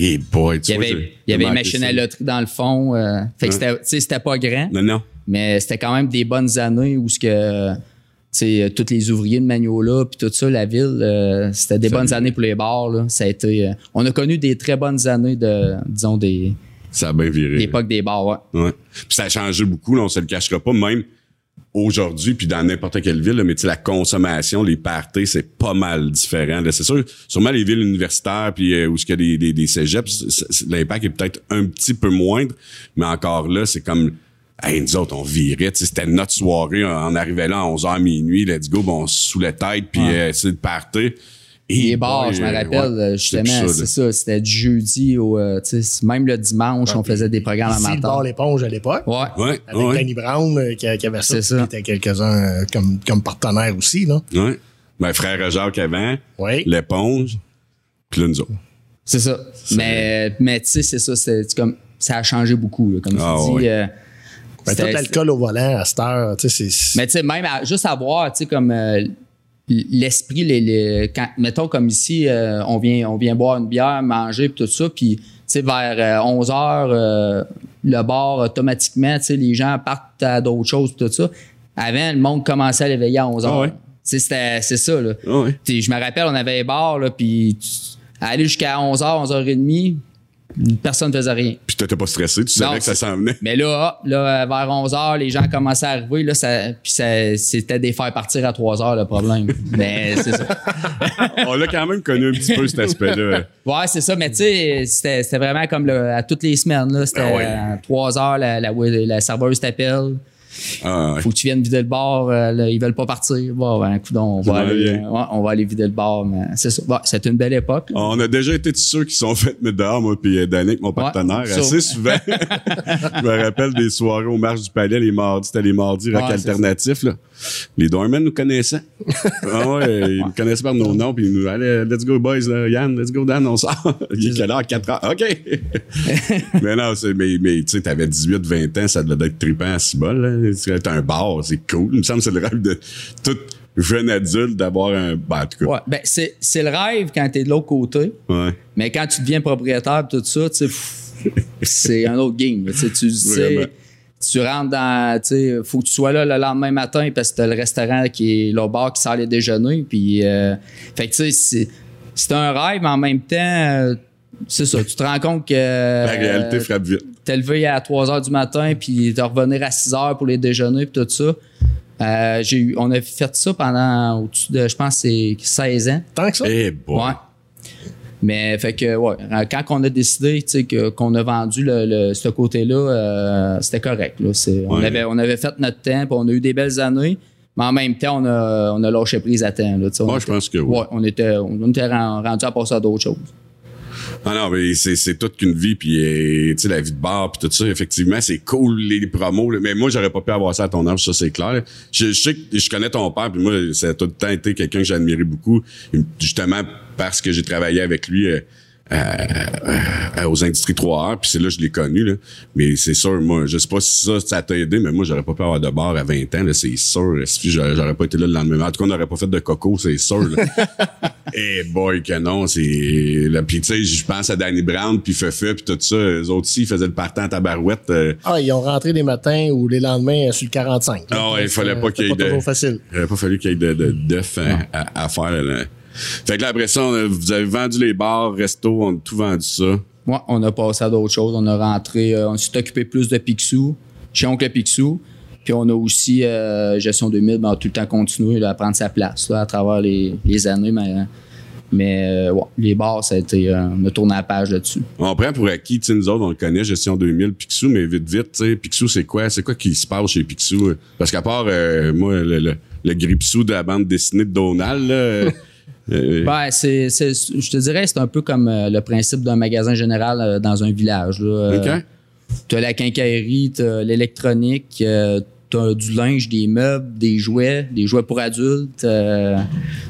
Et boy, tu Il y vois, avait, j'ai- il y avait une machine ça. à loterie dans le fond. euh, fait que c'était, tu sais, c'était pas grand, Non, non. mais c'était quand même des bonnes années où ce que euh, tous les ouvriers de Magnola, puis tout ça, la ville, euh, c'était des Ça- bonnes années pour les bars. Là. Ça a été, euh, on a connu des très bonnes années de, disons, des Ça a bien viré. l'époque des bars. Ouais. Ouais. Puis ça a changé beaucoup, là, on se le cachera pas, même aujourd'hui, puis dans n'importe quelle ville, là, mais la consommation, les parties, c'est pas mal différent. C'est sûr, sûrement les villes universitaires, puis euh, où il y a des, des, des cégeps, l'impact est peut-être un petit peu moindre, mais encore là, c'est comme... Hey, nous autres, on virait, c'était notre soirée, on arrivait là à 11h minuit, let's go, bon, on se sous la tête, puis euh, c'est le party. Et Les bars, je me euh, rappelle, ouais, euh, c'est justement, c'est ça, c'était du jeudi au, euh, même le dimanche, on faisait des programmes Ici, le bar l'éponge à l'époque. Ouais. Ouais, Avec ouais, Danny Brown euh, qui, qui avait ça. Ça. Qui était quelques-uns euh, comme, comme partenaires aussi. Là. ouais. Ben, frère Jacques avant, Oui. l'éponge, puis là, nous autres. C'est ça. Mais, mais tu sais, c'est ça, c'est c'est comme, ça a changé beaucoup, là, comme Ah, tu dis. Euh, Ben, tout l'alcool au volant à cette heure, tu sais, c'est. Mais tu sais, même à- juste à voir, tu sais, comme euh, l'esprit, les, les- quand, mettons comme ici, euh, on, vient, on vient boire une bière, manger, puis tout ça, puis tu sais, vers 11 heures, euh, le bar, automatiquement, tu sais, les gens partent à d'autres choses, tout ça. Avant, le monde commençait à l'éveiller à 11 heures. Ah ouais. C'était- c'est ça, là. Ah ouais. Je me rappelle, on avait un bar, là, puis aller jusqu'à 11h, 11h30, personne ne faisait rien. Puis t'étais pas stressé, tu savais Non, que ça s'en venait. Mais là, là, vers 11h, les gens commençaient à arriver, là, ça, puis ça, c'était des faire partir à 3h le problème. mais c'est ça. On l'a quand même connu un petit peu cet aspect-là. Ouais, c'est ça, mais tu sais, c'était, c'était vraiment comme le- à toutes les semaines, là. C'était Ah ouais. à 3h, la, la, la serveuse t'appelle. Ah, ouais. Faut que tu viennes vider le bar, euh, là, ils veulent pas partir. Bon, ben, coudonc, on va, aller, ouais, on va aller vider le bar, mais c'est ça. Bon, c'était une belle époque. là. On a déjà été tous ceux qui sont fait mettre dehors, moi puis Danick, mon partenaire, assez souvent. je me rappelle des soirées au Marche du Palais, les mardis, c'était les mardis rock c'est alternatif. Là. Les Dorman nous connaissaient. ah ouais, ils nous connaissaient par nos noms, puis ils nous allez, let's go boys, là, Yann, let's go Dan, on sort. Il est quelle heure? 4 heures. OK. mais non, c'est, mais, mais tu sais, t'avais 18, 20 ans, ça devait être trippant à Cibol, là. C'était un bar, c'est cool. Il me semble que c'est le rêve de tout jeune adulte d'avoir un, ben, en tout cas. Ouais, ben, c'est, c'est le rêve quand t'es de l'autre côté. Ouais. Mais quand tu deviens propriétaire tout ça, tu sais, c'est un autre game. là. Tu sais, tu sais, Vraiment. Tu rentres dans, tu sais, faut que tu sois là le lendemain matin parce que t'as le restaurant qui est le bar qui sort les déjeuners. Puis, euh, fait que tu sais, c'est, c'est un rêve, mais en même temps, euh, c'est ça. Tu te rends compte que La réalité frappe vite. t'es levé à 3 heures du matin puis de revenir à 6 heures pour les déjeuners puis tout ça. Euh, j'ai eu, on a fait ça pendant au-dessus de, je pense, c'est 16 ans. Tant que ça? Eh bon. Ouais. Mais fait que ouais, quand on a décidé qu'on a vendu le, le- ce côté-là, euh, c'était correct. Là. C'est- On, avait, on avait fait notre temps, puis on a eu des belles années, mais en même temps, on a, on a lâché prise à temps. Là, Moi, je pense que oui. Ouais, on était, on était ren- rendu à passer à d'autres choses. Ah non, mais c'est, toute qu'une vie, puis euh, tu sais, la vie de bar, puis tout ça, effectivement, c'est cool, les, promos, là. mais moi, j'aurais pas pu avoir ça à ton âge, ça, c'est clair. Je, je sais que je connais ton père, puis moi, ça a tout le temps été quelqu'un que admiré beaucoup, justement parce que j'ai travaillé avec lui euh, à- à- aux industries 3 heures, puis c'est là que je l'ai connu, là. Mais c'est sûr, moi, je sais pas si ça, ça t'a aidé, mais moi, j'aurais pas pu avoir de bar à 20 ans, c'est sûr. Si j'aurais, pas été là le lendemain. En tout cas, on n'aurait pas fait de coco, c'est sûr, là. Eh boy que non, c'est puis tu sais, je pense à Danny Brown puis Fefe puis tout ça, eux autres aussi ils faisaient le partant à tabarouette. euh, Ah, ils ont rentré les matins ou les lendemains euh, sur le 45. Ah ouais, il fallait pas qu'il y ait de- pas toujours facile. il aurait pas fallu qu'il y ait de de d'œufs à, à- à faire là. Fait que là après ça, a- vous avez vendu les bars, restos, on a tout vendu ça. Ouais, on a passé à d'autres choses. On a rentré, euh, on s'est occupé plus de Picsou, chez Oncle Picsou. Puis on a aussi, euh, Gestion 2000, ben, on a tout le temps continué là, à prendre sa place là, à travers les, les années. Mais, mais euh, ouais, les bars, ça a été, euh, on a tourné la page là-dessus. On prend pour acquis, tu nous autres, on le connaît, Gestion 2000, Picsou, mais vite, vite, tu sais, Picsou, c'est quoi? C'est quoi qui se passe chez Picsou? Parce qu'à part, euh, moi, le, le, le gripsou de la bande dessinée de Donald, là, euh, Ben, c'est, c'est- je te dirais, c'est un peu comme euh, le principe d'un magasin général euh, dans un village. Là. Euh, OK? T'as la quincaillerie, t'as l'électronique, euh, t'as du linge, des meubles, des jouets, des jouets pour adultes. euh,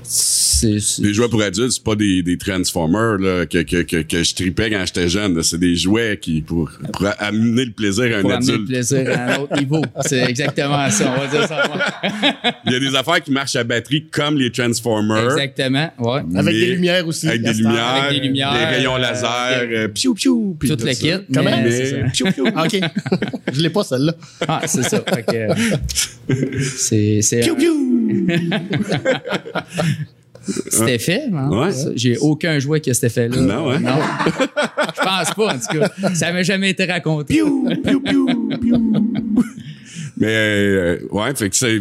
c'est, c'est- Les jouets pour adultes, c'est pas des, des Transformers là, que, que, que, que je tripais quand j'étais jeune. C'est des jouets qui pour, pour amener le plaisir à un pour amener le adulte. plaisir à un autre niveau. C'est exactement ça, on va dire ça. ouais. Il y a des affaires qui marchent à batterie comme les Transformers. Exactement, ouais. Avec des lumières aussi. Avec des lumières, Avec des lumières, des rayons euh, laser, euh, euh, piou piou, puis Tout tout le ça. kit. Comment? mais Mais c'est ça. piou piou. Ah, OK. je l'ai pas, celle-là. Ah, c'est ça. Fait que, euh, c'est. Cet effet, hein? Ouais. Ça, J'ai aucun jouet qui a cet effet-là. Non, hein? Je pense pas, en tout cas. Ça m'a jamais été raconté. Piou, piou, piou, piou. Mais, euh, ouais, fait que c'est.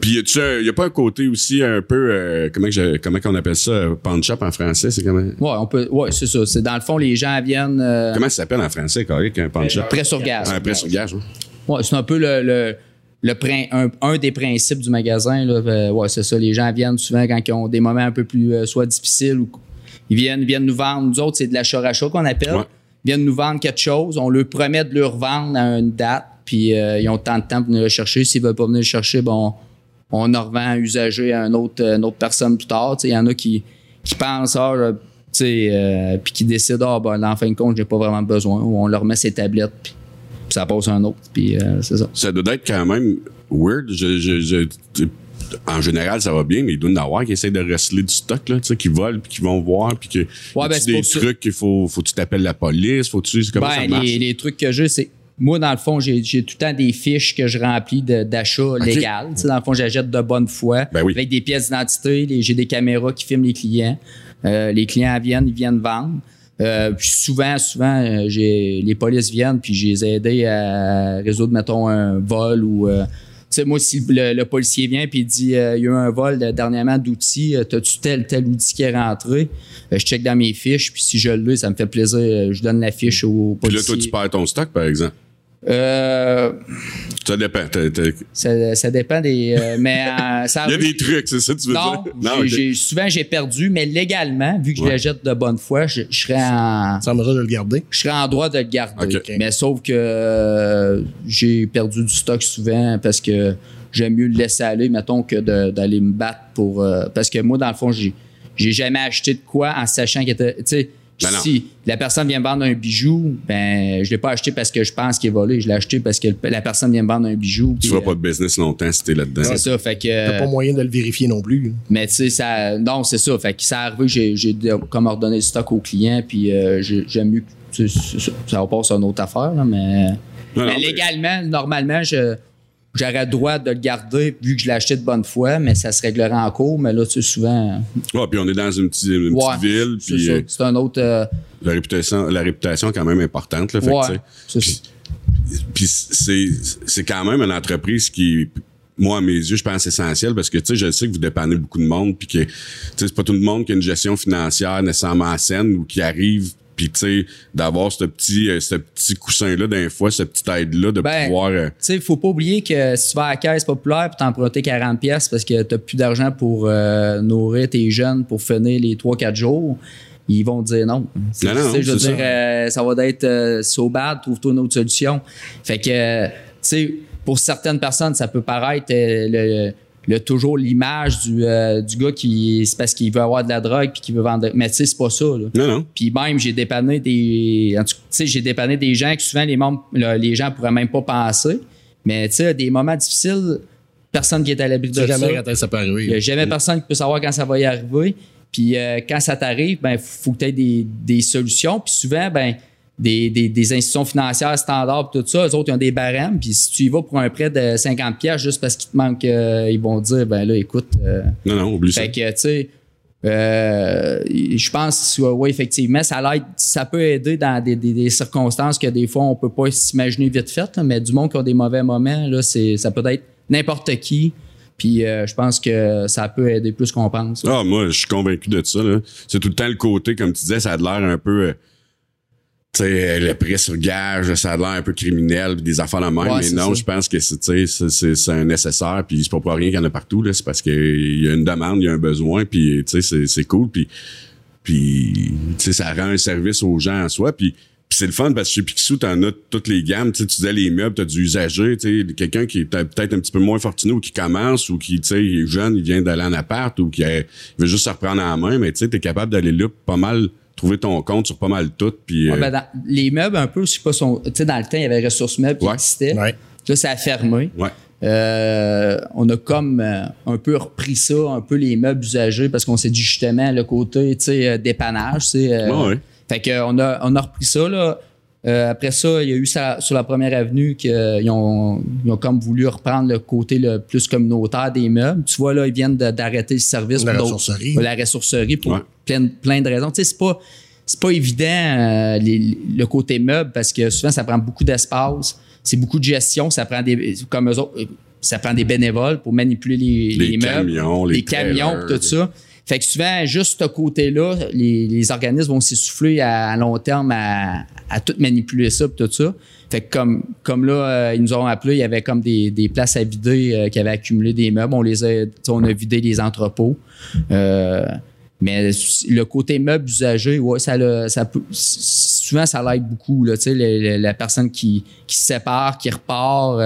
Puis, il n'y a pas un côté aussi un peu. euh, comment, que je- comment qu'on appelle ça? euh, Punch up en français? C'est comment, Ouais, on peut. Ouais, c'est ça. C'est dans le fond, les gens viennent euh, comment ça s'appelle en français, Coric, un punch up? prêt sur gaz. Un prêt sur gage, hein? Ouais, c'est un peu le, le, un, un des principes du magasin. Là. Euh, ouais, c'est ça. Les gens viennent souvent quand ils ont des moments un peu plus euh, soit difficiles ou ils viennent, viennent nous vendre. Nous autres, c'est de l'achat-rachat qu'on appelle. Ouais. Ils viennent nous vendre quelque chose. On leur promet de leur vendre à une date. Puis euh, ils ont tant de temps pour venir le chercher. S'ils veulent pas venir le chercher, bon, on en revend usagé à une autre, une autre personne plus tard. Il y en a qui, qui pensent, ah, euh, puis qui décident, ah, ben, en fin de compte, j'ai pas vraiment besoin. Ou on leur met ses tablettes, puis, puis ça passe à un autre. Puis euh, c'est ça. Ça doit être quand même weird. Je, je, je- tu- en général, ça va bien, mais il doit y en avoir qui essayent de wrestler du stock, là, tu sais, qui volent, puis qui vont voir, puis que. Ouais, ben, des ça. trucs qu'il faut, faut que tu t'appelles la police, faut tu comment ça Ben, marche? les, les trucs que j'ai, c'est. Moi, dans le fond, j'ai tout le temps des fiches que je remplis d'achats légal. Tu sais, Dans le fond, j'achète de bonne foi. Ben oui. Avec des pièces d'identité. J'ai des caméras qui filment les clients. Euh, les clients viennent, ils viennent vendre. Euh, puis souvent, souvent, euh, j'ai les polices viennent, puis je les ai aidés à résoudre, mettons, un vol ou. euh, tu sais, moi, si le, le policier vient puis il dit euh, il y a eu un vol dernièrement d'outils, euh, t'as-tu tel, tel outil qui est rentré? Euh, je check dans mes fiches, puis si je l'ai, ça me fait plaisir, je donne la fiche au Puis là, policier. toi, tu perds ton stock, par exemple. Euh, Ça dépend. Ça, ça dépend des. euh, mais euh, ça Il y a des trucs, c'est ça que tu veux Non, dire? souvent j'ai perdu, mais légalement, vu que je la jette de bonne foi, je, je serais en. Sans mesure de le garder. Je serais en droit de le garder. Mais sauf que euh, j'ai perdu du stock souvent parce que j'aime mieux le laisser aller, mettons, que d'aller me battre pour. euh, parce que moi, dans le fond, j'ai j'ai jamais acheté de quoi en sachant qu'il était. Ben si la personne vient me vendre un bijou, ben je l'ai pas acheté parce que je pense qu'il est volé. Je l'ai acheté parce que la personne vient me vendre un bijou. Tu feras euh, pas de business longtemps si t'es là-dedans. C'est ça, fait que. T'as pas moyen de le vérifier non plus. Mais tu sais, ça. Non, c'est ça. Fait que ça arrivé, j'ai, comme ordonné le stock au client, puis euh, j'ai- j'aime mieux que. ça, ça va passer à une autre affaire, là, mais. Non, mais non, mais- légalement, normalement, je. J'aurais le droit de le garder vu que je l'ai acheté de bonne foi, mais ça se réglerait en cours. Mais là, tu sais, souvent. Ouais, puis on est dans une petite, une Ouais, petite ville, c'est euh, C'est un autre. euh, la réputation, la réputation est quand même importante. Là, fait ouais. c'est ça. Puis c'est c'est quand même une entreprise qui moi à mes yeux je pense essentielle parce que tu sais je sais que vous dépannez beaucoup de monde puis que tu sais c'est pas tout le monde qui a une gestion financière nécessairement saine ou qui arrive puis tu sais d'avoir ce petit euh, ce petit coussin là d'un fois cette petite aide là de Ben, pouvoir euh, Tu sais, faut pas oublier que si tu vas à la caisse populaire pour t'emprunter 40 pièces parce que t'as plus d'argent pour euh, nourrir tes jeunes pour finir les 3-4 jours, ils vont dire non. Non, non, sais, je veux dire, euh, ça va être euh, so bad, trouve-toi une autre solution. Fait que, euh, tu sais, pour certaines personnes, ça peut paraître le, le- toujours l'image du, euh, du gars qui c'est parce qu'il veut avoir de la drogue puis qu'il veut vendre. Mais tu sais, c'est pas ça. Là. non non Puis même, j'ai dépanné des. En tout cas, tu sais, j'ai dépanné des gens que souvent les, membres, le- les gens pourraient même pas penser. Mais tu sais, des moments difficiles, personne qui est à l'abri de ça. jamais quand ça peut Il n'y a arriver. jamais personne qui peut savoir quand ça va y arriver. Puis euh, quand ça t'arrive, ben faut que tu aies des, des solutions. Puis souvent, ben des, des, des institutions financières standards tout ça, eux autres, ils ont des barèmes. Puis si tu y vas pour un prêt de 50 pièces juste parce qu'il te manque, euh, ils vont te dire, ben là, écoute, euh, non non oublie ça fait que, tu sais, euh, je pense que oui, effectivement, ça, l'aide, ça peut aider dans des, circonstances que des fois, on peut pas s'imaginer vite fait, là, mais du monde qui a des mauvais moments, là, c'est, ça peut être n'importe qui. Puis euh, je pense que ça peut aider plus qu'on pense. ah moi je suis convaincu de ça c'est tout le temps le côté comme tu disais ça a l'air un peu sais le prêt sur gage ça a l'air un peu criminel pis des affaires de même Ouais, mais non je pense que c'est c'est- un nécessaire puis c'est pas pour rien qu'il y en a partout là c'est parce que il y a une demande il y a un besoin puis c'est c'est cool puis puis ça rend un service aux gens en soi puis puis c'est le fun parce que chez Picsou, t'en as toutes les gammes. Tu sais, tu disais les meubles, t'as du usager, quelqu'un qui est peut-être un petit peu moins fortuné ou qui commence ou qui, est jeune, il vient d'aller en appart ou qui il veut juste se reprendre en main, mais tu t'es capable d'aller là pas mal, trouver ton compte sur pas mal tout. Puis, Ouais, euh, ben, dans- les meubles, un peu, je sais pas, son, tu sais, dans le temps, il y avait ressources meubles qui Ouais. existaient. Ouais. Là, ça a fermé. ouais. Euh, on a comme euh, un peu repris ça, un peu les meubles usagés, parce qu'on s'est dit justement le côté, tu sais, dépannage, tu sais. euh. Fait qu'on a, on a repris ça, là. Euh, après ça, il y a eu ça, sur la première avenue qu'ils ont, ils ont comme voulu reprendre le côté le plus communautaire des meubles. Tu vois, là, ils viennent d'arrêter le service La pour ressourcerie. pour la ressourcerie pour Ouais. plein, plein de raisons. Tu sais, c'est pas, c'est pas évident euh, les- le côté meuble parce que souvent, ça prend beaucoup d'espace. C'est beaucoup de gestion. Ça prend des, comme eux autres, euh, ça prend des bénévoles pour manipuler les, Les les meubles, camions, les camions, tout ça. Fait que souvent, juste ce côté-là, les, organismes vont s'essouffler à, long terme à, tout manipuler ça tout ça. Fait que comme, comme là, euh, ils nous ont appelé, il y avait comme des, des places à vider euh, qui avaient accumulé des meubles. On les a, on a vidé les entrepôts. Euh, mais le côté meuble usagé, ouais, ça, le- ça souvent ça l'aide beaucoup. Là, la personne qui, qui se sépare, qui repart,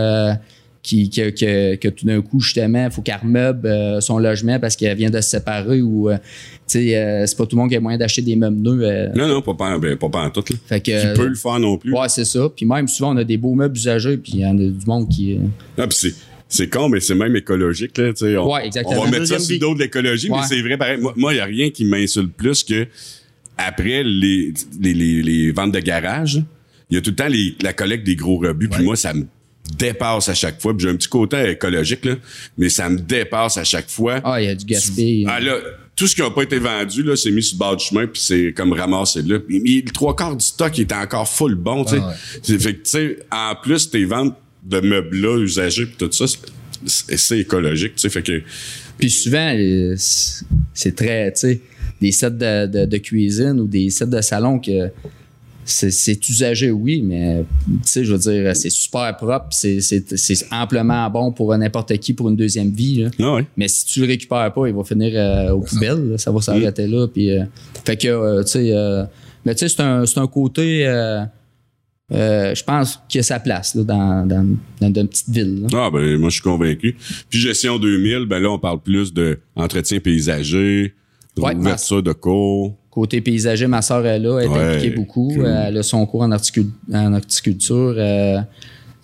qui, que, que, que tout d'un coup, justement, il faut qu'elle remeuble euh, son logement parce qu'elle vient de se séparer ou, euh, tu sais, euh, c'est pas tout le monde qui a moyen d'acheter des meubles neufs. euh. Non, non, pas, pas, ben, pas, pas en tout. Là. fait que, Qui peut le faire non plus. Ouais, c'est ça. Puis même souvent, on a des beaux meubles usagés, puis il y en a du monde qui. euh, Ah, puis c'est, c'est con, mais c'est même écologique. Là, tu sais. on, Ouais, exactement. on va mettre ça sur le dos de l'écologie, mais c'est vrai pareil. Moi, il n'y a rien qui m'insulte plus que après les, les, les, les ventes de garage, il y a tout le temps les, la collecte des gros rebuts. Puis moi, ça me dépasse à chaque fois. Puis j'ai un petit côté écologique, là, mais ça me dépasse à chaque fois. Ah, il y a du gaspillage. Ah là, tout ce qui n'a pas été vendu, là, c'est mis sur le bord du chemin, puis c'est comme ramassé là. Mais le trois quarts du stock était encore full bon, tu sais. Ah ouais. C'est- Fait que, tu sais, en plus, tes ventes de meubles-là, usagés, puis tout ça, c'est- écologique, tu sais. Fait que, Puis souvent, euh, c'est c'est très, tu sais, des sets de, de, de cuisine ou des sets de salon que c'est- usagé, oui, mais tu sais, je veux dire, c'est super propre, c'est- c'est c'est amplement bon pour n'importe qui pour une deuxième vie. là. ah ouais. Mais si tu le récupères pas, il va finir euh, aux poubelles. là. ça va s'arrêter là. Puis, euh, fait que, euh, tu sais, euh, mais tu sais, c'est un, c'est un côté, euh, je pense qu'il y a sa place là, dans, dans, dans une petite ville. là. Ah, ben, moi, je suis convaincu. Puis gestion 2000, ben là, on parle plus de entretien paysager, Ouais, ouverture de cours. Côté paysager, ma soeur est là, elle est Ouais, impliquée beaucoup. cool. Euh, Elle a son cours en, horticul- en horticulture, euh,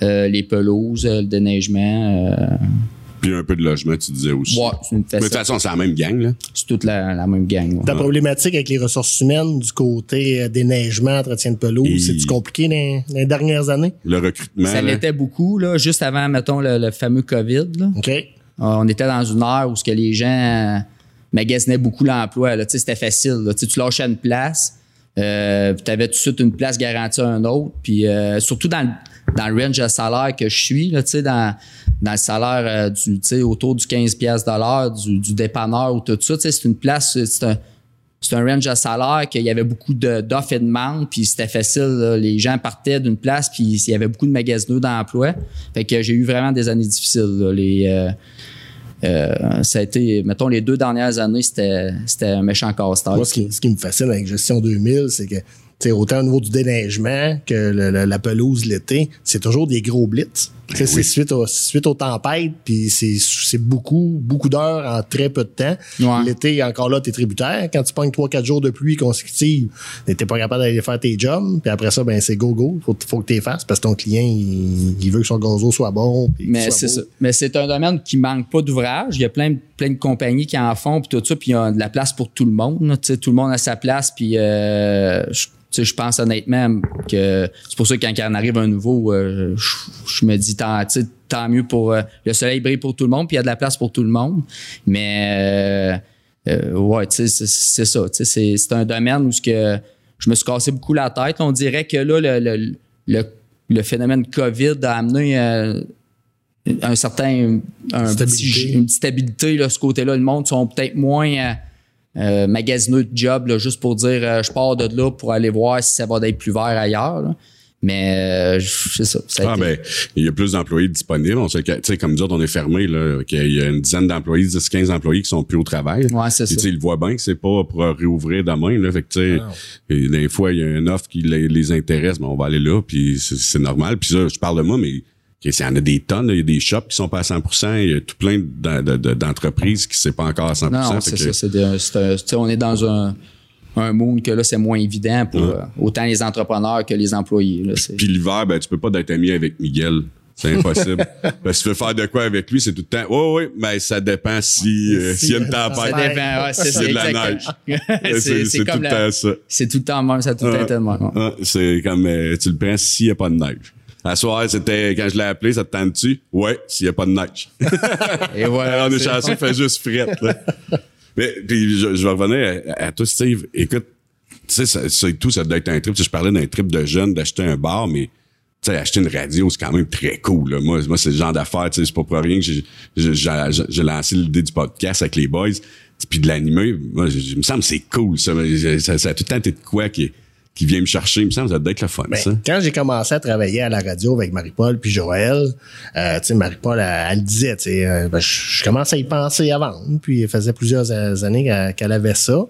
euh, les pelouses, le déneigement. euh, Puis un peu de logement, tu disais aussi. ouais, c'est une Mais de toute façon, c'est la même gang, là. C'est toute la, la même gang. ouais. Ta problématique avec les ressources humaines du côté déneigement, entretien de pelouse, Et- c'est-tu compliqué dans, dans les dernières années? Le recrutement. Ça l'était beaucoup, là, juste avant, mettons, le, le fameux COVID. Là. OK? On était dans une ère où ce que les gens magasinaient beaucoup l'emploi. C'était facile. là. Tu lâchais une place, euh, tu avais tout de suite une place garantie à un autre. Puis euh, surtout dans le, dans le range de salaire que je suis, là, dans, dans le salaire euh, du, autour du 15 pièces de l'heure, du, du dépanneur ou tout ça, c'est une place, c'est un, c'est un range de salaire qu'il y avait beaucoup d'offres et de demandes, puis c'était facile. là. Les gens partaient d'une place, puis il y avait beaucoup de magasineux d'emploi. Fait que j'ai eu vraiment des années difficiles. là. Les, euh, euh, ça a été, mettons, les deux dernières années, c'était un méchant casse-tête. Moi, ce qui, ce qui me fascine avec Gestion 2000, c'est que, autant au niveau du déneigement que le- le- la pelouse l'été, c'est toujours des gros blitz. Sais, C'est suite, au- suite aux tempêtes, puis c'est beaucoup, beaucoup d'heures en très peu de temps. Ouais. L'été, encore là, t'es tributaire. Quand tu pognes 3-4 jours de pluie consécutive, t'es pas capable d'aller faire tes jobs. Puis après ça, ben c'est go-go. Faut, faut que t'es fasses parce que ton client, il, il veut que son gazo soit bon. Mais c'est ça. Mais c'est un domaine qui manque pas d'ouvrage. Il y a plein, de- plein de compagnies qui en font, puis tout ça, puis il y a de la place pour tout le monde. tout le monde a sa place, puis euh, je, sais, je pense honnêtement que c'est pour ça que quand il en arrive un nouveau, euh, je, je me dis tant, tant mieux pour euh, le soleil brille pour tout le monde, puis il y a de la place pour tout le monde. Mais euh, euh, ouais, tu sais, c'est- ça. C'est un domaine où que je me suis cassé beaucoup la tête. On dirait que là, le, le, le, le phénomène COVID a amené un certain un Stabilité. petit- une petite stabilité là ce côté-là le monde sont peut-être moins euh, magasineux de job là, juste pour dire euh, je pars de là pour aller voir si ça va d'être plus vert ailleurs là. mais euh, je- c'est ça, ça a Ah, été- ben, il y a plus d'employés disponibles. On sait que, tu sais, comme autres, on est fermé, là, qu'il y a une dizaine d'employés, 10, 15 employés qui sont plus au travail. Ouais, c'est Puis, ça. tu sais, ils le voient bien que c'est pas pour réouvrir demain, là. Fait que, tu sais, Ah. et des fois, il y a une offre qui les, les intéresse, mais on va aller là, puis c'est, c'est normal. Puis ça, je parle de moi, mais il y en a des tonnes, il y a des shops qui sont pas à 100% il y a tout plein d'en- de- de- d'entreprises qui c'est pas encore à 100 non, Fait c'est ça on est dans un un monde que là c'est moins évident pour Ouais. euh, autant les entrepreneurs que les employés là, Puis l'hiver, ben, tu peux pas être ami avec Miguel. C'est impossible. Parce que tu veux faire de quoi avec lui, c'est tout le temps. Oui, oui, mais ça dépend si euh, Si, s'il y a une tempête. Ça dépend, ouais, c'est de la exactement. C'est- tout le temps ça. C'est tout le temps même, ça tout le temps. Ah, c'est comme euh, tu le prends s'il n'y a pas de neige. À soir, c'était quand je l'ai appelé, ça te tente-tu? Ouais, s'il n'y a pas de neige. Et voilà. on est c'est- chanceux, il fait juste frette. Mais puis je, je vais revenir à, à toi, Steve. Écoute, tu sais, et tout, ça doit être un trip. Tu sais, je parlais d'un trip de jeune, d'acheter un bar, mais tu sais, acheter une radio, c'est quand même très cool. Là. Moi, moi c'est le genre d'affaire, tu sais, c'est pas pour rien que j'ai, lancé l'idée du podcast avec les boys, puis de l'animer. Moi, je- me semble que c'est cool, ça. Ça, ça a tout le temps été de quoi qui, qui vient me chercher. Il me semble que ça doit être le fun, Ben, ça. quand j'ai commencé à travailler à la radio avec Marie-Paul puis Joël, euh, tu sais, Marie-Paul, elle, elle disait, tu sais, euh, ben, je, commence à y penser avant. Puis, elle faisait plusieurs années qu'elle, qu'elle avait ça.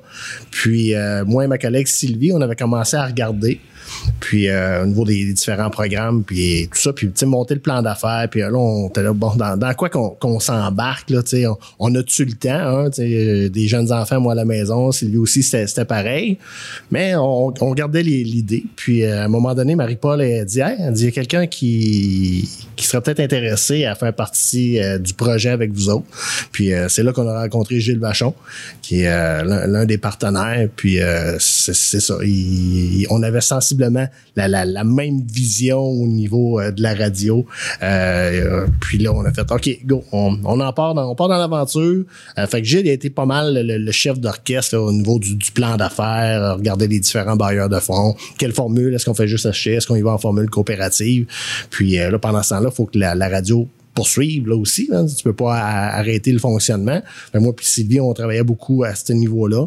Puis, euh, moi et ma collègue Sylvie, on avait commencé à regarder. Puis, euh, au niveau des, différents programmes, puis tout ça, puis, monter le plan d'affaires. Puis là, on était là, bon, dans, quoi qu'on, s'embarque, là, on, on a-tu le temps, hein, euh, des jeunes enfants, moi, à la maison, Sylvie aussi, c'était, pareil. Mais on, gardait l'idée. Puis, euh, à un moment donné, Marie-Paul, elle dit, hey, il y a quelqu'un qui, qui serait peut-être intéressé à faire partie euh, du projet avec vous autres. Puis, euh, c'est là qu'on a rencontré Gilles Vachon, qui est euh, l'un, des partenaires. Puis, euh, c'est, ça. On avait sensiblement la, même vision au niveau euh, de la radio. Euh, puis là, on a fait, OK, go, on, on en part dans, on part dans l'aventure. Euh, fait que Gilles a été pas mal le, chef d'orchestre au niveau du, plan d'affaires, euh, regarder les différents bailleurs de fonds. Quelle formule? Est-ce qu'on fait juste acheter? Est-ce qu'on y va en formule coopérative? Puis euh, là, pendant ce temps-là, il faut que la radio poursuive là aussi. Là. Tu peux pas arrêter le fonctionnement. Fait que moi puis Sylvie, on travaillait beaucoup à ce niveau-là.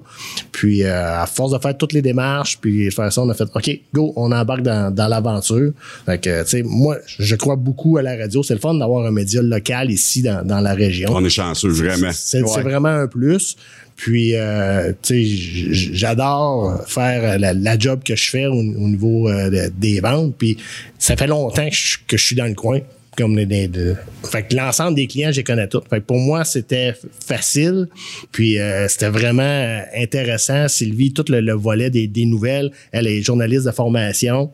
Puis euh, à force de faire toutes les démarches, puis de faire ça, on a fait OK, go, on embarque dans, dans l'aventure. Fait que tu sais, moi, je crois beaucoup à la radio. C'est le fun d'avoir un média local ici dans, dans la région. On est chanceux, vraiment. C'est Ouais. vraiment un plus. Puis, euh, tu sais, j'adore faire la, la job que je fais au, au niveau euh, de- des ventes. Puis, ça fait longtemps que je, que je suis dans le coin. Comme les, fait que l'ensemble des clients, je les connais tous. Fait que pour moi, c'était facile. Puis, euh, c'était vraiment intéressant. Sylvie, tout le, le volet des, des nouvelles, elle est journaliste de formation.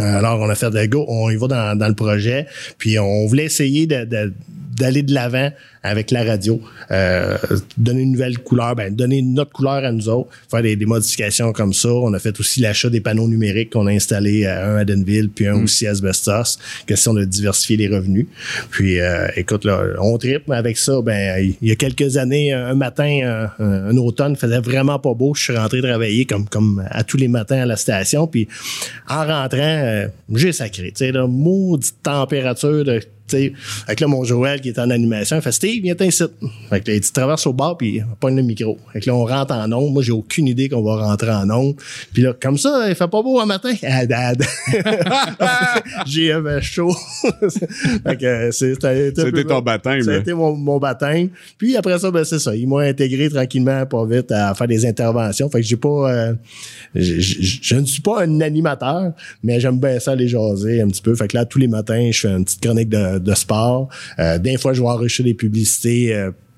Euh, Alors, on a fait de go, on y va dans, dans le projet. Puis, on voulait essayer de- de- d'aller de l'avant avec la radio, euh, donner une nouvelle couleur, ben, donner notre couleur à nous autres, faire des, des modifications comme ça. On a fait aussi l'achat des panneaux numériques qu'on a installés, euh, un à Denville, puis un aussi à Asbestos, question de diversifier les revenus. Puis, euh, écoute, là, on tripe avec ça. Ben, il y a quelques années, un matin, un, un automne, il faisait vraiment pas beau. Je suis rentré travailler comme, comme à tous les matins à la station. Puis, en rentrant, j'ai sacré. Tu sais, là, maudite température de sais, avec là, mon Joël qui est en animation, il fait Steve, viens ici. Fait que là, tu traverses au bar puis on pogne le micro. Fait que là, on rentre en onde. Moi, j'ai aucune idée qu'on va rentrer en onde. Puis là, comme ça, il fait pas beau un matin. Ah, dad. j'ai un chaud. fait que c'est- c'était C'était ton baptême, été mon, mon baptême. Puis après ça, ben c'est ça. Ils m'ont intégré tranquillement, pas vite, à faire des interventions. Fait que j'ai pas. euh, je- je je ne suis pas un animateur, mais j'aime bien ça les jaser un petit peu. Fait que là, tous les matins, je fais une petite chronique de, de sport. Euh, des fois, je vais enrichir les publicités.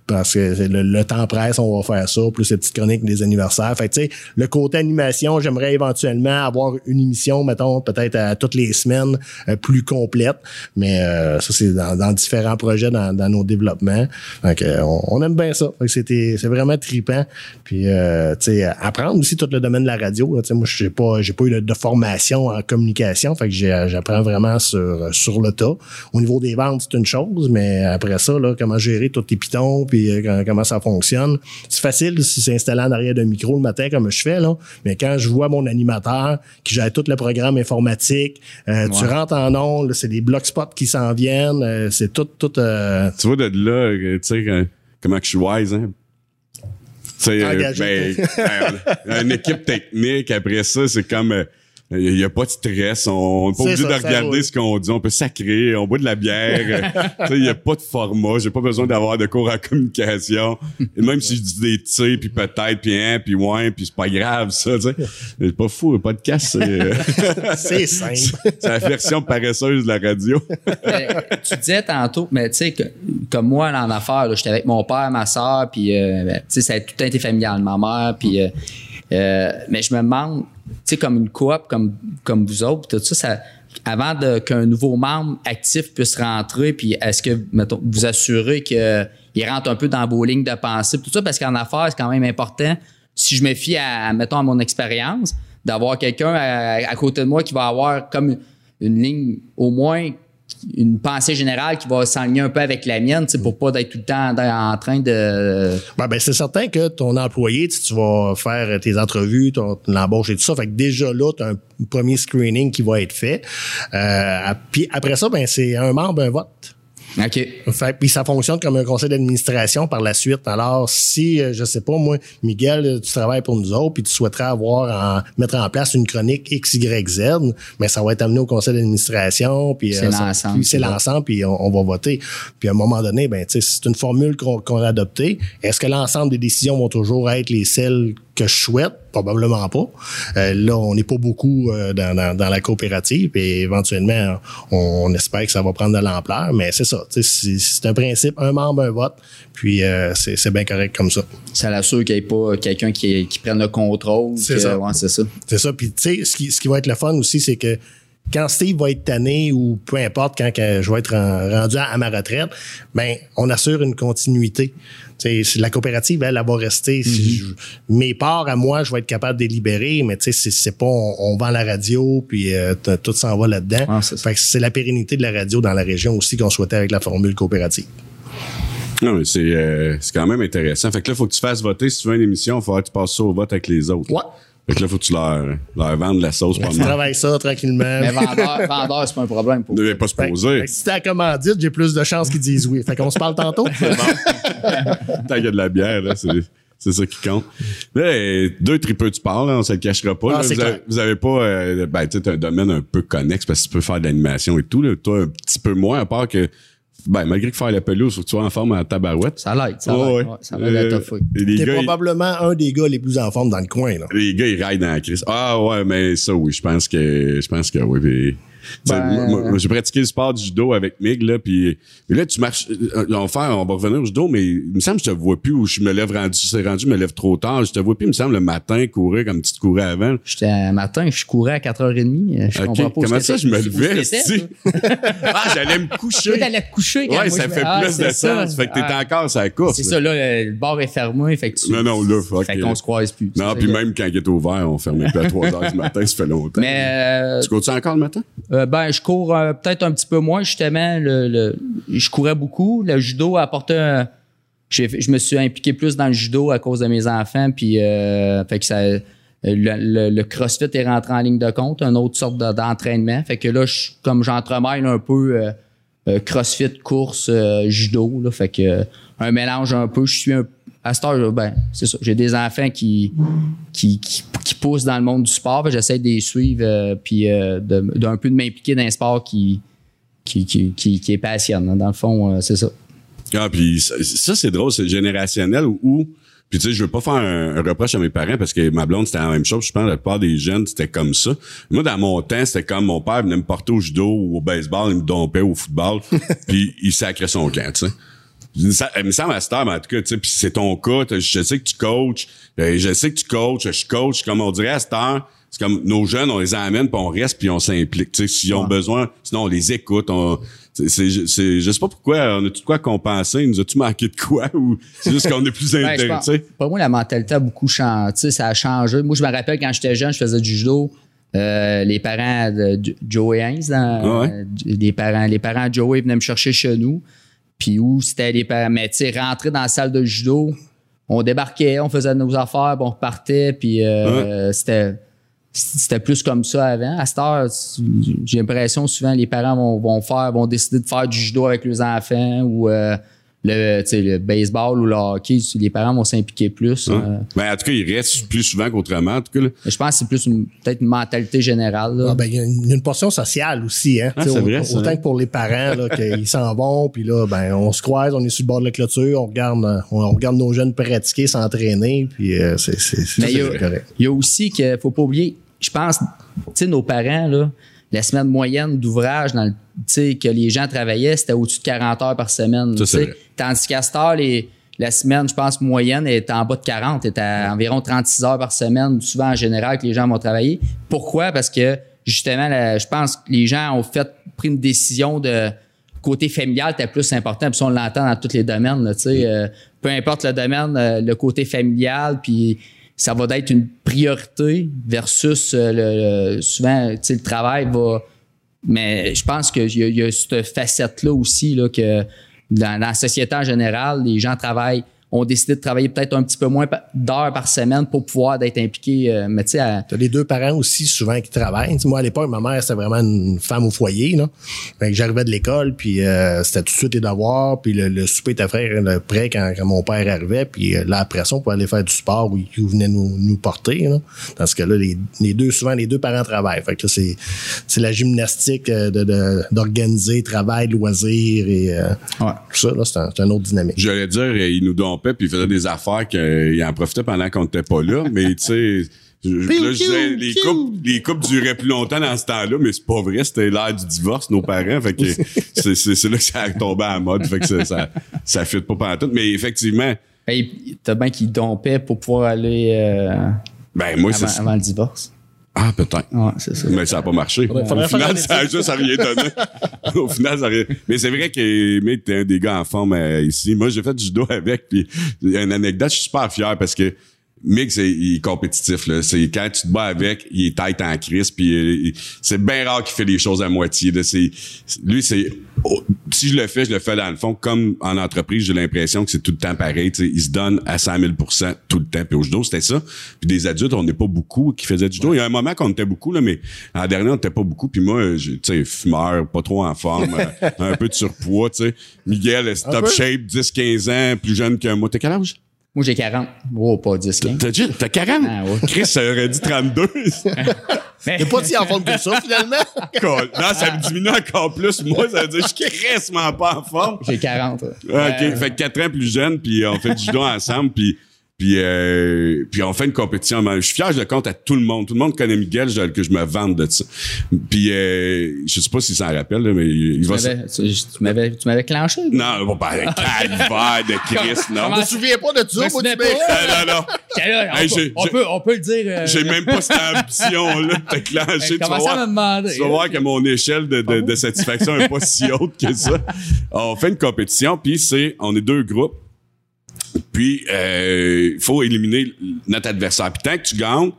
Parce que le, le temps presse, on va faire ça, plus les petites chroniques des anniversaires. Fait tu sais, le côté animation, j'aimerais éventuellement avoir une émission, mettons, peut-être à toutes les semaines, euh, plus complète. Mais euh, ça, c'est dans, dans différents projets dans, dans nos développements. Euh, on, on aime bien ça. C'était, c'est vraiment trippant. Puis, euh, tu sais, apprendre aussi tout le domaine de la radio. Tu sais, moi, j'ai pas, j'ai pas eu de, formation en communication. Fait que j'apprends vraiment sur, sur le tas. Au niveau des ventes, c'est une chose, mais après ça, là, comment gérer tous tes pitons, puis euh, comment- ça fonctionne. C'est facile si c'est installé en arrière d'un micro le matin comme je fais, là. Mais quand je vois mon animateur qui gère tout le programme informatique, euh, tu rentres en ondes, c'est des block spots qui s'en viennent, euh, c'est tout, tout, Tu vois, de là, tu sais, comment que je suis wise, hein? Tu sais, Engagé. ben, euh, une équipe technique, après ça, c'est comme... il n'y a pas de stress, on n'est pas obligé ça, de regarder ce qu'on dit, on peut sacrer, on boit de la bière, tu sais, il n'y a pas de format, j'ai pas besoin d'avoir de cours en communication, et même si je dis des tu puis peut-être, puis hein, puis ouais, puis c'est pas grave ça, c'est pas fou, le podcast, c'est c'est simple. c'est la version paresseuse de la radio. Mais tu disais tantôt, mais tu sais, que- comme moi, là, en affaires, j'étais avec mon père, ma soeur, puis euh, ben, tu sais, ça a tout été familial, ma mère, puis. euh, euh, mais je me demande, sais, comme une coop, comme, comme vous autres, tout ça, ça avant qu'un nouveau membre actif puisse rentrer, puis est-ce que, mettons, vous assurez qu'il rentre un peu dans vos lignes de pensée, tout ça, parce qu'en affaires, c'est quand même important, si je me fie à, mettons, à mon expérience, d'avoir quelqu'un à côté de moi qui va avoir comme une ligne, au moins, une pensée générale qui va s'aligner un peu avec la mienne, pour pas d'être tout le temps en train de... Ben, ben, c'est certain que ton employé, tu, tu vas faire tes entrevues, ton, ton embauche et tout ça. Fait que déjà là, tu as un premier screening qui va être fait. Euh, puis après ça, ben, c'est un membre, un vote. OK. Fait, puis ça fonctionne comme un conseil d'administration par la suite. Alors, si, euh, je sais pas, moi, Miguel, euh, tu travailles pour nous autres, puis tu souhaiterais avoir en, mettre en place une chronique X, Y, Z, mais ça va être amené au conseil d'administration, puis C'est euh, l'ensemble, puis c'est l'ensemble, puis on, on va voter. Puis à un moment donné, ben, c'est une formule qu'on qu'on a adoptée. Est-ce que l'ensemble des décisions vont toujours être les celles que je souhaite? Probablement pas. Euh, là, on n'est pas beaucoup euh, dans, dans, dans la coopérative et éventuellement, on, on espère que ça va prendre de l'ampleur, mais c'est ça. C'est un principe, un membre, un vote, puis euh, c'est bien correct comme ça. Ça l'assure qu'il n'y ait pas quelqu'un qui, qui prenne le contrôle. C'est ça. Ouais, c'est ça. C'est ça. Puis, tu sais, ce qui, ce qui va être le fun aussi, c'est que quand Steve va être tanné ou peu importe, quand que je vais être ren- rendu à, à ma retraite, ben, on assure une continuité. Tu sais, c'est- la coopérative, elle, elle va rester. Si je- mes parts à moi, je vais être capable de les libérer, mais tu sais, c'est- pas on, on vend la radio puis euh, tout s'en va là-dedans. Ouais, c'est ça. fait que c'est la pérennité de la radio dans la région aussi qu'on souhaitait avec la formule coopérative. Non, mais c'est euh, c'est quand même intéressant. Fait que là, faut que tu fasses voter. Si tu veux une émission, il faut que tu passes ça au vote avec les autres. Ouais. Fait que là, faut que tu leur, leur vendes la sauce pas Tu mal. travailles ça tranquillement. Mais vendeur, vendeur c'est pas un problème pour Ne vais pas se poser. fait que si t'as la commandite, j'ai plus de chances qu'ils disent oui. Fait qu'on se parle tantôt. Tant qu'il y a de la bière, là, c'est, c'est ça qui compte. Mais deux tripeux du sport, là, on se le cachera pas. Ah, là. vous, avez, clair. vous avez pas, euh, ben, tu sais, t'as un domaine un peu connexe parce que tu peux faire de l'animation et tout, là. Toi, un petit peu moins, à part que, ben, malgré que faire la pelouse, faut que tu sois en forme en tabarouette. Ça l'aide, ça l'aide. ouais. Ouais, ça va être Euh, T'es gars, ils- probablement un des gars les plus en forme dans le coin. Là. Les gars, ils raillent dans la crise. Ah ouais, mais ça, oui, je pense que, je pense que oui. puis- Ben, moi, j'ai pratiqué le sport du judo avec Mig, là, puis là, tu marches, euh, on va faire, on va revenir au judo, mais il me semble que je te vois plus, ou je me lève rendu, c'est rendu, je me lève trop tard, je te vois plus, il me semble, le matin, courir comme tu te courais avant. J'étais un matin, je courais à 4h30. Je Ok, comprends pas où Comment ça, je me t'étais. Levais, t'étais? Ah, j'allais me coucher. t'allais te coucher quand Ouais, ça je fait Ah, plus de ça. sens. Fait que t'es Ah, encore sur la course. C'est ça, là, le bar est fermé, fait que tu... Non, non, là, fuck. Fait qu'on se croise plus. Non, puis même quand il est ouvert, on fermait plus à 3 heures du matin, ça fait longtemps. Mais euh, Tu cours-tu encore le matin? Euh, ben, je cours euh, peut-être un petit peu moins, justement. Le, je courais beaucoup. Le judo a apporté un- Je me suis impliqué plus dans le judo à cause de mes enfants. Puis, euh, fait que ça, le, CrossFit est rentré en ligne de compte, une autre sorte de- d'entraînement. Fait que là, je, comme j'entremêle un peu euh, euh, CrossFit, course, euh, judo, fait que euh, un mélange un peu. Je suis un à cette heure, ben, c'est ça. J'ai des enfants qui, qui, qui, qui poussent dans le monde du sport. Que J'essaie de les suivre euh, puis euh, de- d'un peu de m'impliquer dans un sport qui, qui, qui, est passionnant. Dans le fond, euh, c'est ça. Ah, puis ça, ça, c'est drôle, c'est générationnel où, puis tu sais, je veux pas faire un, un reproche à mes parents parce que ma blonde, c'était la même chose. Je pense que la plupart des jeunes, c'était comme ça. Moi, dans mon temps, c'était comme mon père venait me porter au judo ou au baseball, il me dompait au football, puis il sacrait son camp, tu sais. Ça, il me semble à cette heure, mais en tout cas, tu sais, c'est ton cas, je sais que tu coaches, euh, je sais que tu coaches, je coach, comme on dirait à cette heure, c'est comme nos jeunes, on les emmène, puis on reste, puis on s'implique. Tu sais, s'ils ont besoin, sinon on les écoute. On, c'est, je sais pas pourquoi, on a tout de quoi compenser, nous a-tu manqué de quoi, ou c'est juste qu'on est plus Ben, intéressé. Pour moi, la mentalité a beaucoup changé. Ça a changé. Moi, je me rappelle quand j'étais jeune, je faisais du judo. Euh, les parents de Jo- Joey Haynes, dans- Ah ouais? euh, les parents, les parents de Joey venaient me chercher chez nous. Puis où c'était les parents, mais tu sais, rentrer dans la salle de judo, on débarquait, on faisait nos affaires, puis on repartait, puis euh, c'était c'était plus comme ça avant. À cette heure, j'ai l'impression souvent les parents vont, vont faire, vont décider de faire du judo avec leurs enfants ou euh, le, le baseball ou le hockey. Les parents vont s'impliquer plus. Hein? euh. Ben, en tout cas, il reste plus souvent qu'autrement, en tout cas. là. Je pense que c'est plus une- peut-être une mentalité générale. là. Ah, ben, il y a une, il portion sociale aussi. Hein, Ah, c'est au- vrai, ça. Autant que pour les parents, là, qu'ils s'en vont, puis là, ben, on se croise, on est sur le bord de la clôture, on regarde, euh, on, on regarde nos jeunes pratiquer, s'entraîner, puis euh, c'est c'est- c'est- Mais il y, c'est a, correct. il y a aussi que faut pas oublier, je pense, nos parents, là, la semaine moyenne d'ouvrage dans le- tu sais, que les gens travaillaient, c'était au-dessus de 40 heures par semaine. Ça. Tandis qu'à cette heure, les, la semaine, je pense, moyenne est en bas de 40, est à environ 36 heures par semaine, souvent en général, que les gens vont travailler. Pourquoi? Parce que justement, la- je pense que les gens ont fait pris une décision de côté familial était plus important. Puis on l'entend dans tous les domaines. là, tu sais, euh, peu importe le domaine, euh, le côté familial, puis ça va être une priorité versus euh, le, le- souvent, le travail va. Mais je pense qu'il y, y a cette facette-là aussi là, que dans la société en général, les gens travaillent, ont décidé de travailler peut-être un petit peu moins d'heures par semaine pour pouvoir d'être impliqués. euh, mais tu sais, à- les deux parents aussi souvent qui travaillent. Moi, à l'époque, ma mère, c'était vraiment une femme au foyer. Là. Fait que j'arrivais de l'école, puis euh, c'était tout de suite les devoirs, puis le, le souper était prêt, le- prêt quand, quand mon père arrivait, puis euh, là, après ça, on pouvait aller faire du sport où il venait nous, nous porter. Là. Dans ce cas-là, les, les deux, souvent, les deux parents travaillent. Fait que là, c'est, c'est la gymnastique euh, de, de- d'organiser travail, loisirs et euh, Ouais. tout ça. Là, c'est, un, c'est un autre dynamique. J'allais dire, euh, il nous dompait puis il faisait des affaires qu'il en profitait pendant qu'on n'était pas là, mais tu sais. je- Là, je disais, les couples, les couples duraient plus longtemps dans ce temps-là, mais c'est pas vrai, c'était l'ère du divorce, nos parents, fait que c'est, c'est, c'est là que ça a tombé à la mode, fait que ça, ça, ça fit pas pendant tout, mais effectivement, Ben, t'as bien qu'ils dompaient pour pouvoir aller euh, ben, moi, c'est, avant le divorce. Ah, peut-être. Ouais, c'est ça. Mais ça n'a pas marché. Au final, ça a juste rien donné. Au final, ça a rien. Mais c'est vrai que Mick, t'es un des gars en forme euh, ici. Moi, j'ai fait du judo avec, puis il y a une anecdote, je suis super fier parce que Mick, c'est, il est compétitif, là. C'est quand tu te bats avec, il est tête en crise, puis euh, c'est bien rare qu'il fait les choses à moitié, là. C'est, lui, c'est, oh, si je le fais, je le fais dans le fond, comme en entreprise, j'ai l'impression que c'est tout le temps pareil, tu sais. Il se donne à 100 000% tout le temps. Puis au judo, c'était ça. Puis des adultes, on n'est pas beaucoup qui faisaient du judo. Il y a un moment qu'on était beaucoup, là, mais en dernier, on était pas beaucoup. Puis moi, tu sais, fumeur, pas trop en forme, euh, un peu de surpoids, tu sais. Miguel, est top shape, 10-15 ans, plus jeune que moi. T'as quel âge? Moi, j'ai 40. Oh, pas 10, 15. T'as, dit- t'as 40? Ah, ouais. Chris, ça aurait dit 32. T'es pas si en forme que ça, finalement. Cool. non, ça me diminue encore plus. Moi, ça veut dire que je suis crissement pas en forme. J'ai 40. ouais. Ah, OK. Fait que 4 ans plus jeune, puis on fait du judo ensemble, puis puis euh, puis on fait une compétition. Je suis fier, je le compte à tout le monde. Tout le monde connaît Miguel, je- que je me vante de ça. Puis euh, je sais pas s'il s'en rappelle, là, mais il Tu va... m'avais- Tu tu m'avais tu m'avais clenché. Non, bon, ben, calvaire de Chris, non. Je me souviens pas de ça, moi, tu pas. Non, non, non. On, Hey, peut, on peut, on peut le dire. euh, J'ai même pas cette ambition-là de te clencher. tu vas voir. demander. Tu vas voir que mon échelle de, de, de satisfaction est pas si haute que ça. On fait une compétition, puis c'est, on est deux groupes. Puis, euh, il faut éliminer notre adversaire. Puis tant que tu gagnes,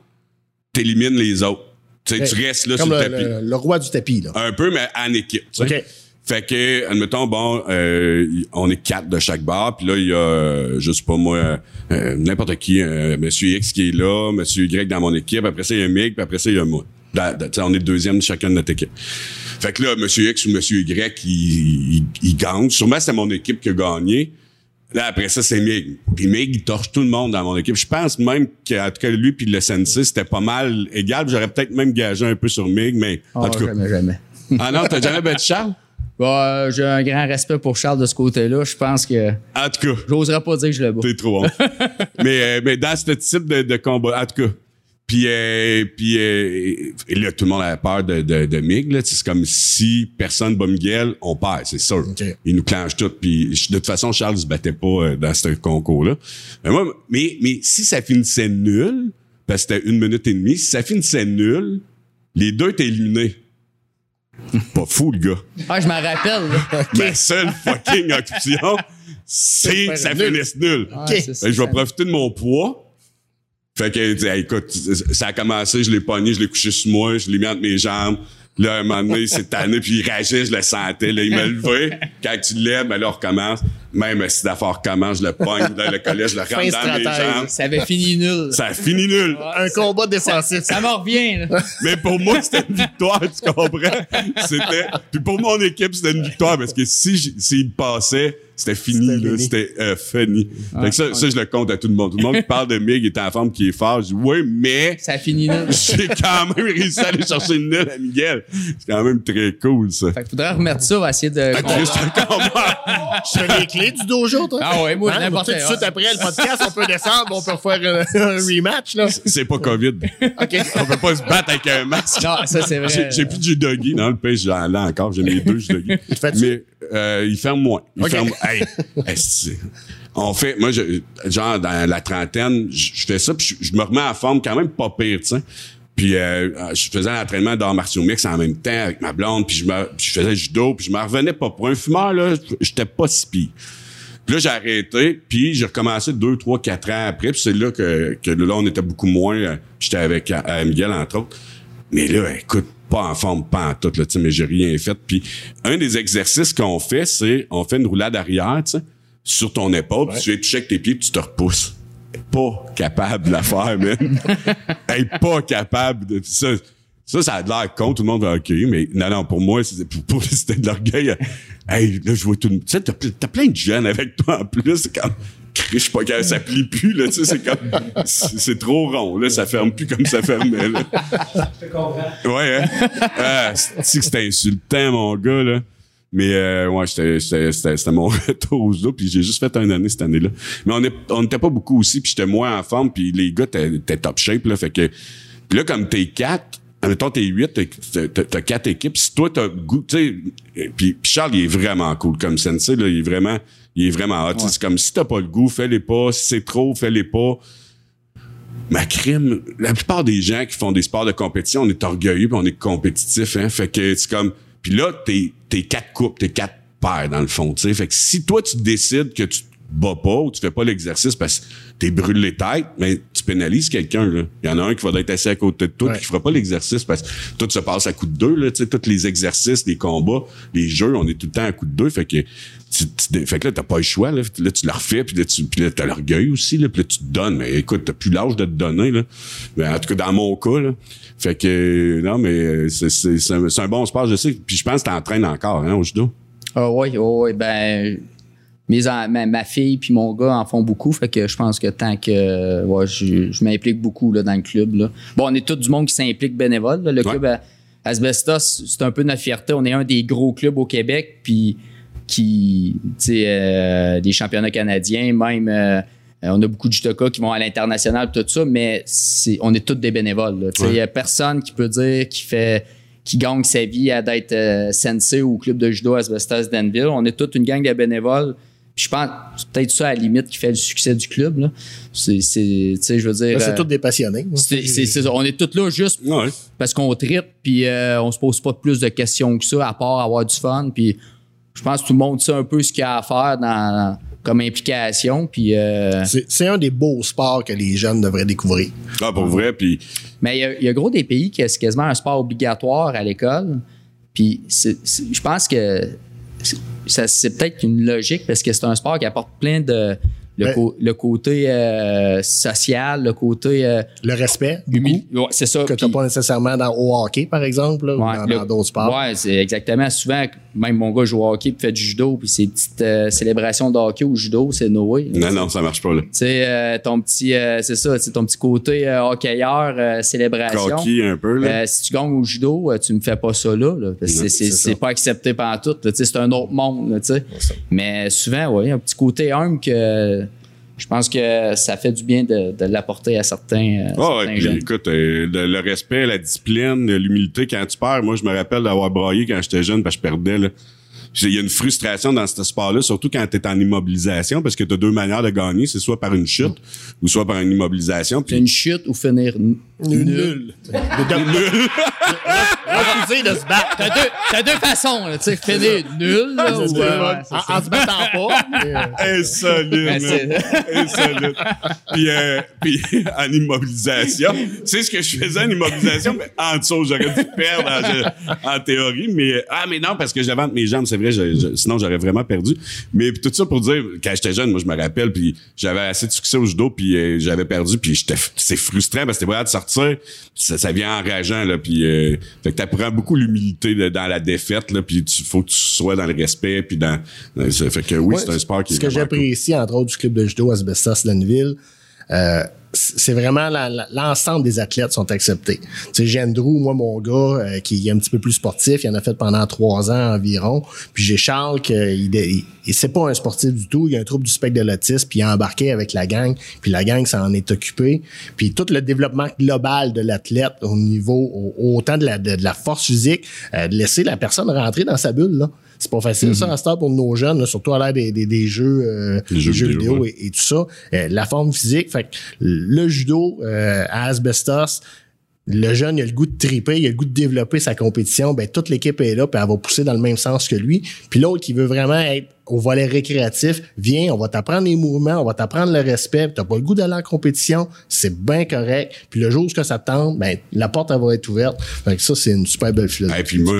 t'élimines les autres. Tu tu restes là Comme sur le, le, tapis. le- le roi du tapis, là. Un peu, mais en équipe. tu sais. OK. Fait que, admettons, bon, euh, on est quatre de chaque bar, puis là, il y a, euh, je sais pas moi, euh, n'importe qui, euh, Monsieur X qui est là, Monsieur Y dans mon équipe, après ça, il y a Mick, puis après ça, il y a moi. Tu on est deuxième de chacun de notre équipe. Fait que là, Monsieur X ou Monsieur Y, il, il, il gagne. Sûrement, c'est mon équipe qui a gagné. Là, après ça, c'est Mig. Puis Mig, il torche tout le monde dans mon équipe. Je pense même qu'en tout cas, lui puis le sensei, c'était pas mal égal. J'aurais peut-être même gagé un peu sur Mig, mais en Oh, tout cas. jamais, jamais. Ah non, t'as jamais battu Charles? Bon, euh, j'ai un grand respect pour Charles de ce côté-là. Je pense que En tout cas. j'oserais pas dire que je le bats. T'es trop bon. mais, euh, mais dans ce type de, de combat, en tout cas. Puis, euh, puis euh, et là, tout le monde a peur de, de, de Mig. là. C'est comme si personne bat Miguel, on perd, c'est sûr. OK. Il nous clenche tout. Puis de toute façon, Charles se battait pas euh, dans ce concours-là. Mais, moi, mais, mais si ça finissait nul, parce que c'était une minute et demie, si ça finissait nul, les deux étaient éliminés. Pas fou, le gars. Ah, je m'en rappelle. là. Ma seule fucking option, c'est que ça nul. finisse nul. Ça, que je vais profiter de mon poids. Fait que, écoute, ça a commencé, je l'ai pogné, je l'ai couché sur moi, je l'ai mis entre mes jambes. Là, un moment donné, il s'est tanné, puis il rageait, je le sentais. Là, il m'a levé. Quand tu lèves, ben là, on recommence. Même si l'affaire recommence, je le pogne dans le collet, je le rentre Fin dans mes stratège. jambes. Ça avait fini nul. Ça a fini nul. Un combat défensif. Ça m'en revient. Là. Mais pour moi, c'était une victoire, tu comprends? C'était. Puis pour mon équipe, c'était une victoire parce que si s'il passait, c'était fini, C'était là. fini. C'était euh, fini. fait que ça, ça, je le compte à tout le monde. Tout le monde qui parle de Mig est en forme, qui est fort. Je dis oui, mais Ça a fini nul. j'ai quand même réussi à aller chercher une nul à Miguel. C'est quand même très cool, ça. Fait qu'il faudrait remettre ça, on va essayer de. Ah, encore du dojo, toi? Ah ouais, moi, Hein? n'importe Tout de quoi. suite après le podcast, on peut descendre, on peut refaire un, un rematch, là. C'est pas COVID. OK. On peut pas se battre avec un masque. Non, ça, c'est vrai. J'ai, plus de judogi. Non, le pêche, j'en ai encore. J'ai mes deux fait-tu? Mais euh, il ferme moins. Il Ok. ferme. Hey, on fait. Moi, je, genre dans la trentaine, je je fais ça, puis je, je me remets en forme quand même pas pire, tu sais. Puis euh, je faisais un entraînement d'arts martiaux mix en même temps avec ma blonde, puis je, me, puis je faisais judo, puis je me revenais pas. Pour un fumeur, là, j'étais pas si pire. Puis là, j'ai arrêté, puis j'ai recommencé deux, trois, quatre ans après. Puis c'est là que, que là, on était beaucoup moins. euh, J'étais avec euh, Miguel, entre autres. Mais là, écoute, pas en forme, pas en tout, là, tu sais, mais j'ai rien fait. Puis un des exercices qu'on fait, c'est on fait une roulade arrière, tu sais, sur ton épaule, puis tu viens toucher avec tes pieds, puis tu te repousses. Pas capable de la faire, man. hey, pas capable de ça. Ça, ça a de l'air con, tout le monde va OK, mais non, non, pour moi, c'était pour, pour- c'était de l'orgueil. Hey, là, je vois tout le Tu sais, t'as, ple- t'as plein de jeunes avec toi en plus, c'est comme. Je sais pas plie plus, là, tu sais, c'est comme. C'est, trop rond, là, ça ferme plus comme ça fermait, là. Ouais, hein? Ah, c'est que c'était insultant, mon gars, là? Mais euh, ouais, c'était mon retour aux eaux, puis j'ai juste fait un année cette année-là. Mais on est- on n'était pas beaucoup aussi, puis j'étais moins en forme, puis les gars étaient top shape, là, fait que... Puis là, comme t'es quatre, admettons t'es huit, t'as- quatre équipes, si toi t'as goût, tu sais... Puis, Charles, il est vraiment cool comme sensei, là, il est vraiment... Il est vraiment hot. C'est comme si t'as pas le goût, fais-les pas. Si c'est trop, fais-les pas ma crime, la plupart des gens qui font des sports de compétition, on est orgueilleux puis on est compétitif, hein. Fait que c'est comme, puis là, t'es, t'es quatre coupes, t'es quatre paires dans le fond, tu sais. Fait que si toi, tu décides que tu te bats pas ou tu fais pas l'exercice parce que t'es brûlé tête, mais tu pénalises quelqu'un, là. Il y en a un qui va être assis à côté de toi Ouais. qui fera pas l'exercice parce que tout se passe à coup de deux, là, tu sais. Tous les exercices, les combats, les jeux, on est tout le temps à coup de deux. Fait que, tu, tu- fait que là, t'as pas le choix, là. Là, tu le refais, puis là, tu, puis là, t'as l'orgueil aussi, là. Puis là, tu te donnes. Mais écoute, t'as plus l'âge de te donner, là. Mais en tout cas, dans mon cas, là. Fait que, euh, non, mais euh, c'est, c'est, c'est un, c'est un bon sport, je sais. Puis je pense que t'entraînes encore, hein, au judo. Ah oui, oui, ben mes ma, ma fille puis mon gars en font beaucoup, fait que je pense que tant que ouais, je, je m'implique beaucoup là, dans le club. Là. Bon, on est tout du monde qui s'implique bénévole. là. Le club euh, Asbestos, c'est un peu notre fierté. On est un des gros clubs au Québec, puis qui, tu sais, euh, des championnats canadiens, même. euh, on a beaucoup de judokas qui vont à l'international, tout ça, mais on est tous des bénévoles. Il y a personne qui peut dire qu'il fait qui gagne sa vie à d'être euh, sensei au club de judo Asbestos Danville. On est toute une gang de bénévoles. Puis je pense que c'est peut-être ça à la limite qui fait le succès du club. C'est, je veux dire. Là, c'est euh, tous des passionnés. hein. on est tous là juste Ouais. parce qu'on tripe, puis euh, on se pose pas plus de questions que ça, à part avoir du fun. Puis je pense que tout le monde sait un peu ce qu'il y a à faire dans, comme implication. Puis, euh, C'est c'est un des beaux sports que les jeunes devraient découvrir. Ah, pour vrai, puis mais il y a- il y, a gros des pays qui c'est quasiment un sport obligatoire à l'école. Puis c'est- c'est- je pense que c'est- ça- c'est peut-être une logique parce que c'est un sport qui apporte plein de. Le, co- le côté euh, social, le côté euh, Le respect. Ouais, c'est ça. que tu n'as pas nécessairement dans, au hockey, par exemple, là, ou Ouais, dans- d'autres sports. Ouais, c'est exactement. Souvent, même mon gars joue au hockey puis fait du judo, puis ses petites euh, célébrations de hockey au judo, c'est Noé. non, non, ça marche pas, là. Tu sais, euh, ton petit, euh, c'est ça, tu sais, ton petit côté euh, hockeyeur, euh, célébration. Cocky un peu, là. Euh, si tu gagnes au judo, euh, tu ne fais pas ça là. là, parce que Non, c'est- c'est c'est c'est pas accepté par tout. là, tu sais, C'est un autre monde. là, tu sais. Mais souvent, oui, un petit côté humble que je pense que ça fait du bien de, de l'apporter à certains, ouais, certains puis jeunes. écoute, euh, le, le respect, la discipline, l'humilité quand tu perds. Moi, je me rappelle d'avoir braillé quand j'étais jeune parce que je perdais. Là. Il y a une frustration dans ce sport-là, surtout quand tu es en immobilisation, parce que tu as deux manières de gagner. C'est soit par une chute ou soit par une immobilisation. Puis une chute ou finir nul. Nul. Refuser de se battre. T'as deux, t'as deux façons, tu sais, finir nul, là, ou, euh, ouais, c'est en, se battant pas. euh, Insolite, Ben, man. Insolite. Puis, euh, puis en immobilisation, tu sais ce que je faisais en immobilisation, mais en dessous, j'aurais dû perdre en, en théorie, mais ah mais non parce que j'avais entre mes jambes, c'est vrai, je- je- sinon j'aurais vraiment perdu. Mais tout ça pour dire quand j'étais jeune, moi je me rappelle, puis j'avais assez de succès au judo, puis euh, j'avais perdu, puis j'étais, c'est frustrant parce que t'es te sortir, puis ça, ça vient enrageant là, puis euh, fait que t'apprends beaucoup l'humilité dans la défaite là, puis tu faut que tu sois dans le respect, puis dans, fait que oui, Ouais, c'est un sport qui Ce est que vraiment cool. j'apprécie, entre autres, du club de judo Asbestos Lanville, euh, c'est vraiment l'ensemble des athlètes sont acceptés. Tu sais, j'ai Andrew, moi, mon gars, euh, qui est un petit peu plus sportif, il en a fait pendant trois ans environ. Puis j'ai Charles, qui il, il, il- c'est pas un sportif du tout, il a un trouble du spectre de l'autisme, puis il a embarqué avec la gang, puis la gang s'en est occupée. Puis tout le développement global de l'athlète au niveau, au- autant de la, de, de la force physique, euh, de laisser la personne rentrer dans sa bulle, là. C'est pas facile, ça, à ce temps pour nos jeunes, là, surtout à l'ère des, des, des jeux, euh, jeux jeux vidéo, vidéo ouais. et, et tout ça. La forme physique, fait que le judo euh, à Asbestos, le jeune, il a le goût de triper, il a le goût de développer sa compétition, ben toute l'équipe est là, puis elle va pousser dans le même sens que lui. Puis l'autre qui veut vraiment être au volet récréatif, viens, on va t'apprendre les mouvements, on va t'apprendre le respect, t'as pas le goût d'aller en compétition, c'est bien correct. Puis le jour où ça tente, ben la porte elle va être ouverte. Fait que ça, c'est une super belle philosophie. Et puis moi,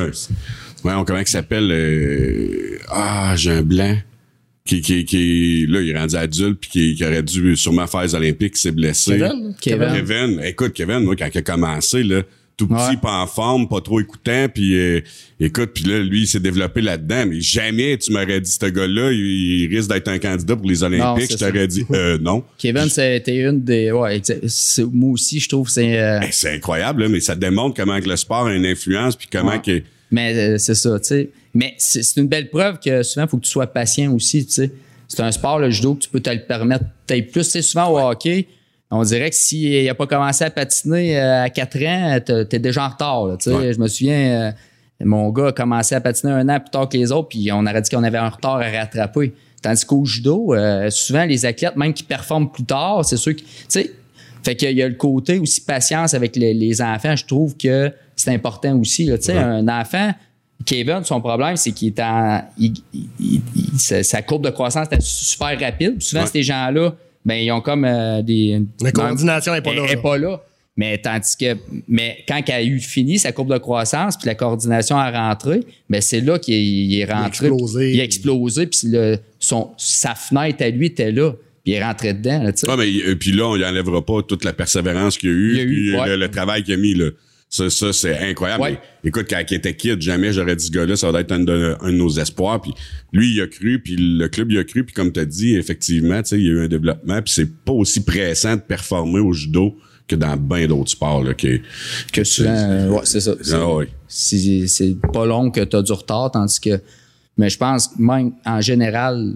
ouais, on, comment il s'appelle? euh, ah, j'ai un blanc. Qui, qui, qui, là, il est rendu adulte puis qui, qui aurait dû sûrement faire les Olympiques, s'est blessé. Kevin? Kevin. Kevin, écoute, Kevin, moi, quand il a commencé, là, tout petit, Ouais. pas en forme, pas trop écoutant, puis euh, écoute, puis là, lui, il s'est développé là-dedans, mais jamais tu m'aurais dit, ce gars-là, il, il risque d'être un candidat pour les Olympiques. Je t'aurais dit, euh, non. Kevin, c'était une des. Ouais, moi aussi, je trouve que c'est. euh, Ben, c'est incroyable, là, mais ça démontre comment que le sport a une influence, puis comment Ouais. que... Mais euh, c'est ça, tu sais. Mais c'est une belle preuve que souvent, il faut que tu sois patient aussi, tu sais. C'est un sport, le judo, que tu peux te le permettre peut-être plus. Tu sais, souvent au hockey, on dirait que s'il n'a pas commencé à patiner euh, à 4 ans, t'es t'es déjà en retard. là, tu sais. Ouais. Je me souviens, euh, mon gars a commencé à patiner un an plus tard que les autres, puis on aurait dit qu'on avait un retard à rattraper. Tandis qu'au judo, euh, souvent, les athlètes, même qui performent plus tard, c'est sûr que, tu sais, fait qu'il y a le côté aussi patience avec les, les enfants. Je trouve que c'est important aussi. là. Tu sais, Ouais. un enfant, Kevin, son problème, c'est qu'il est en. il- il- il- sa, courbe de croissance est super rapide. Puis souvent, Ouais. ces gens-là, ben, ils ont comme euh, des. La coordination est pas là, est là. pas là. Mais tandis que, mais quand elle a eu fini sa courbe de croissance, puis la coordination a rentré, ben c'est là qu'il est, il est rentré. explosé. Il a explosé, puis le, son, sa fenêtre à lui était là. Puis il est rentré dedans. là. Ouais, mais euh, puis là, on y enlèvera pas toute la persévérance qu'il y a eu, Il y a eu, puis ouais. le, le travail qu'il a mis, là. Ça, ça c'est incroyable. Ouais. Mais, écoute, quand il était kid, jamais j'aurais dit ce gars-là, ça va être un de, un de nos espoirs. Puis lui, il a cru, puis le club, il a cru. Puis comme tu as dit, effectivement, tu sais, il y a eu un développement. Puis c'est pas aussi pressant de performer au judo que dans bien d'autres sports. Là, que, que souvent, euh, ouais, c'est ça. C'est- Ah ouais. c'est c'est pas long que tu as du retard, tandis que. Mais je pense que même en général,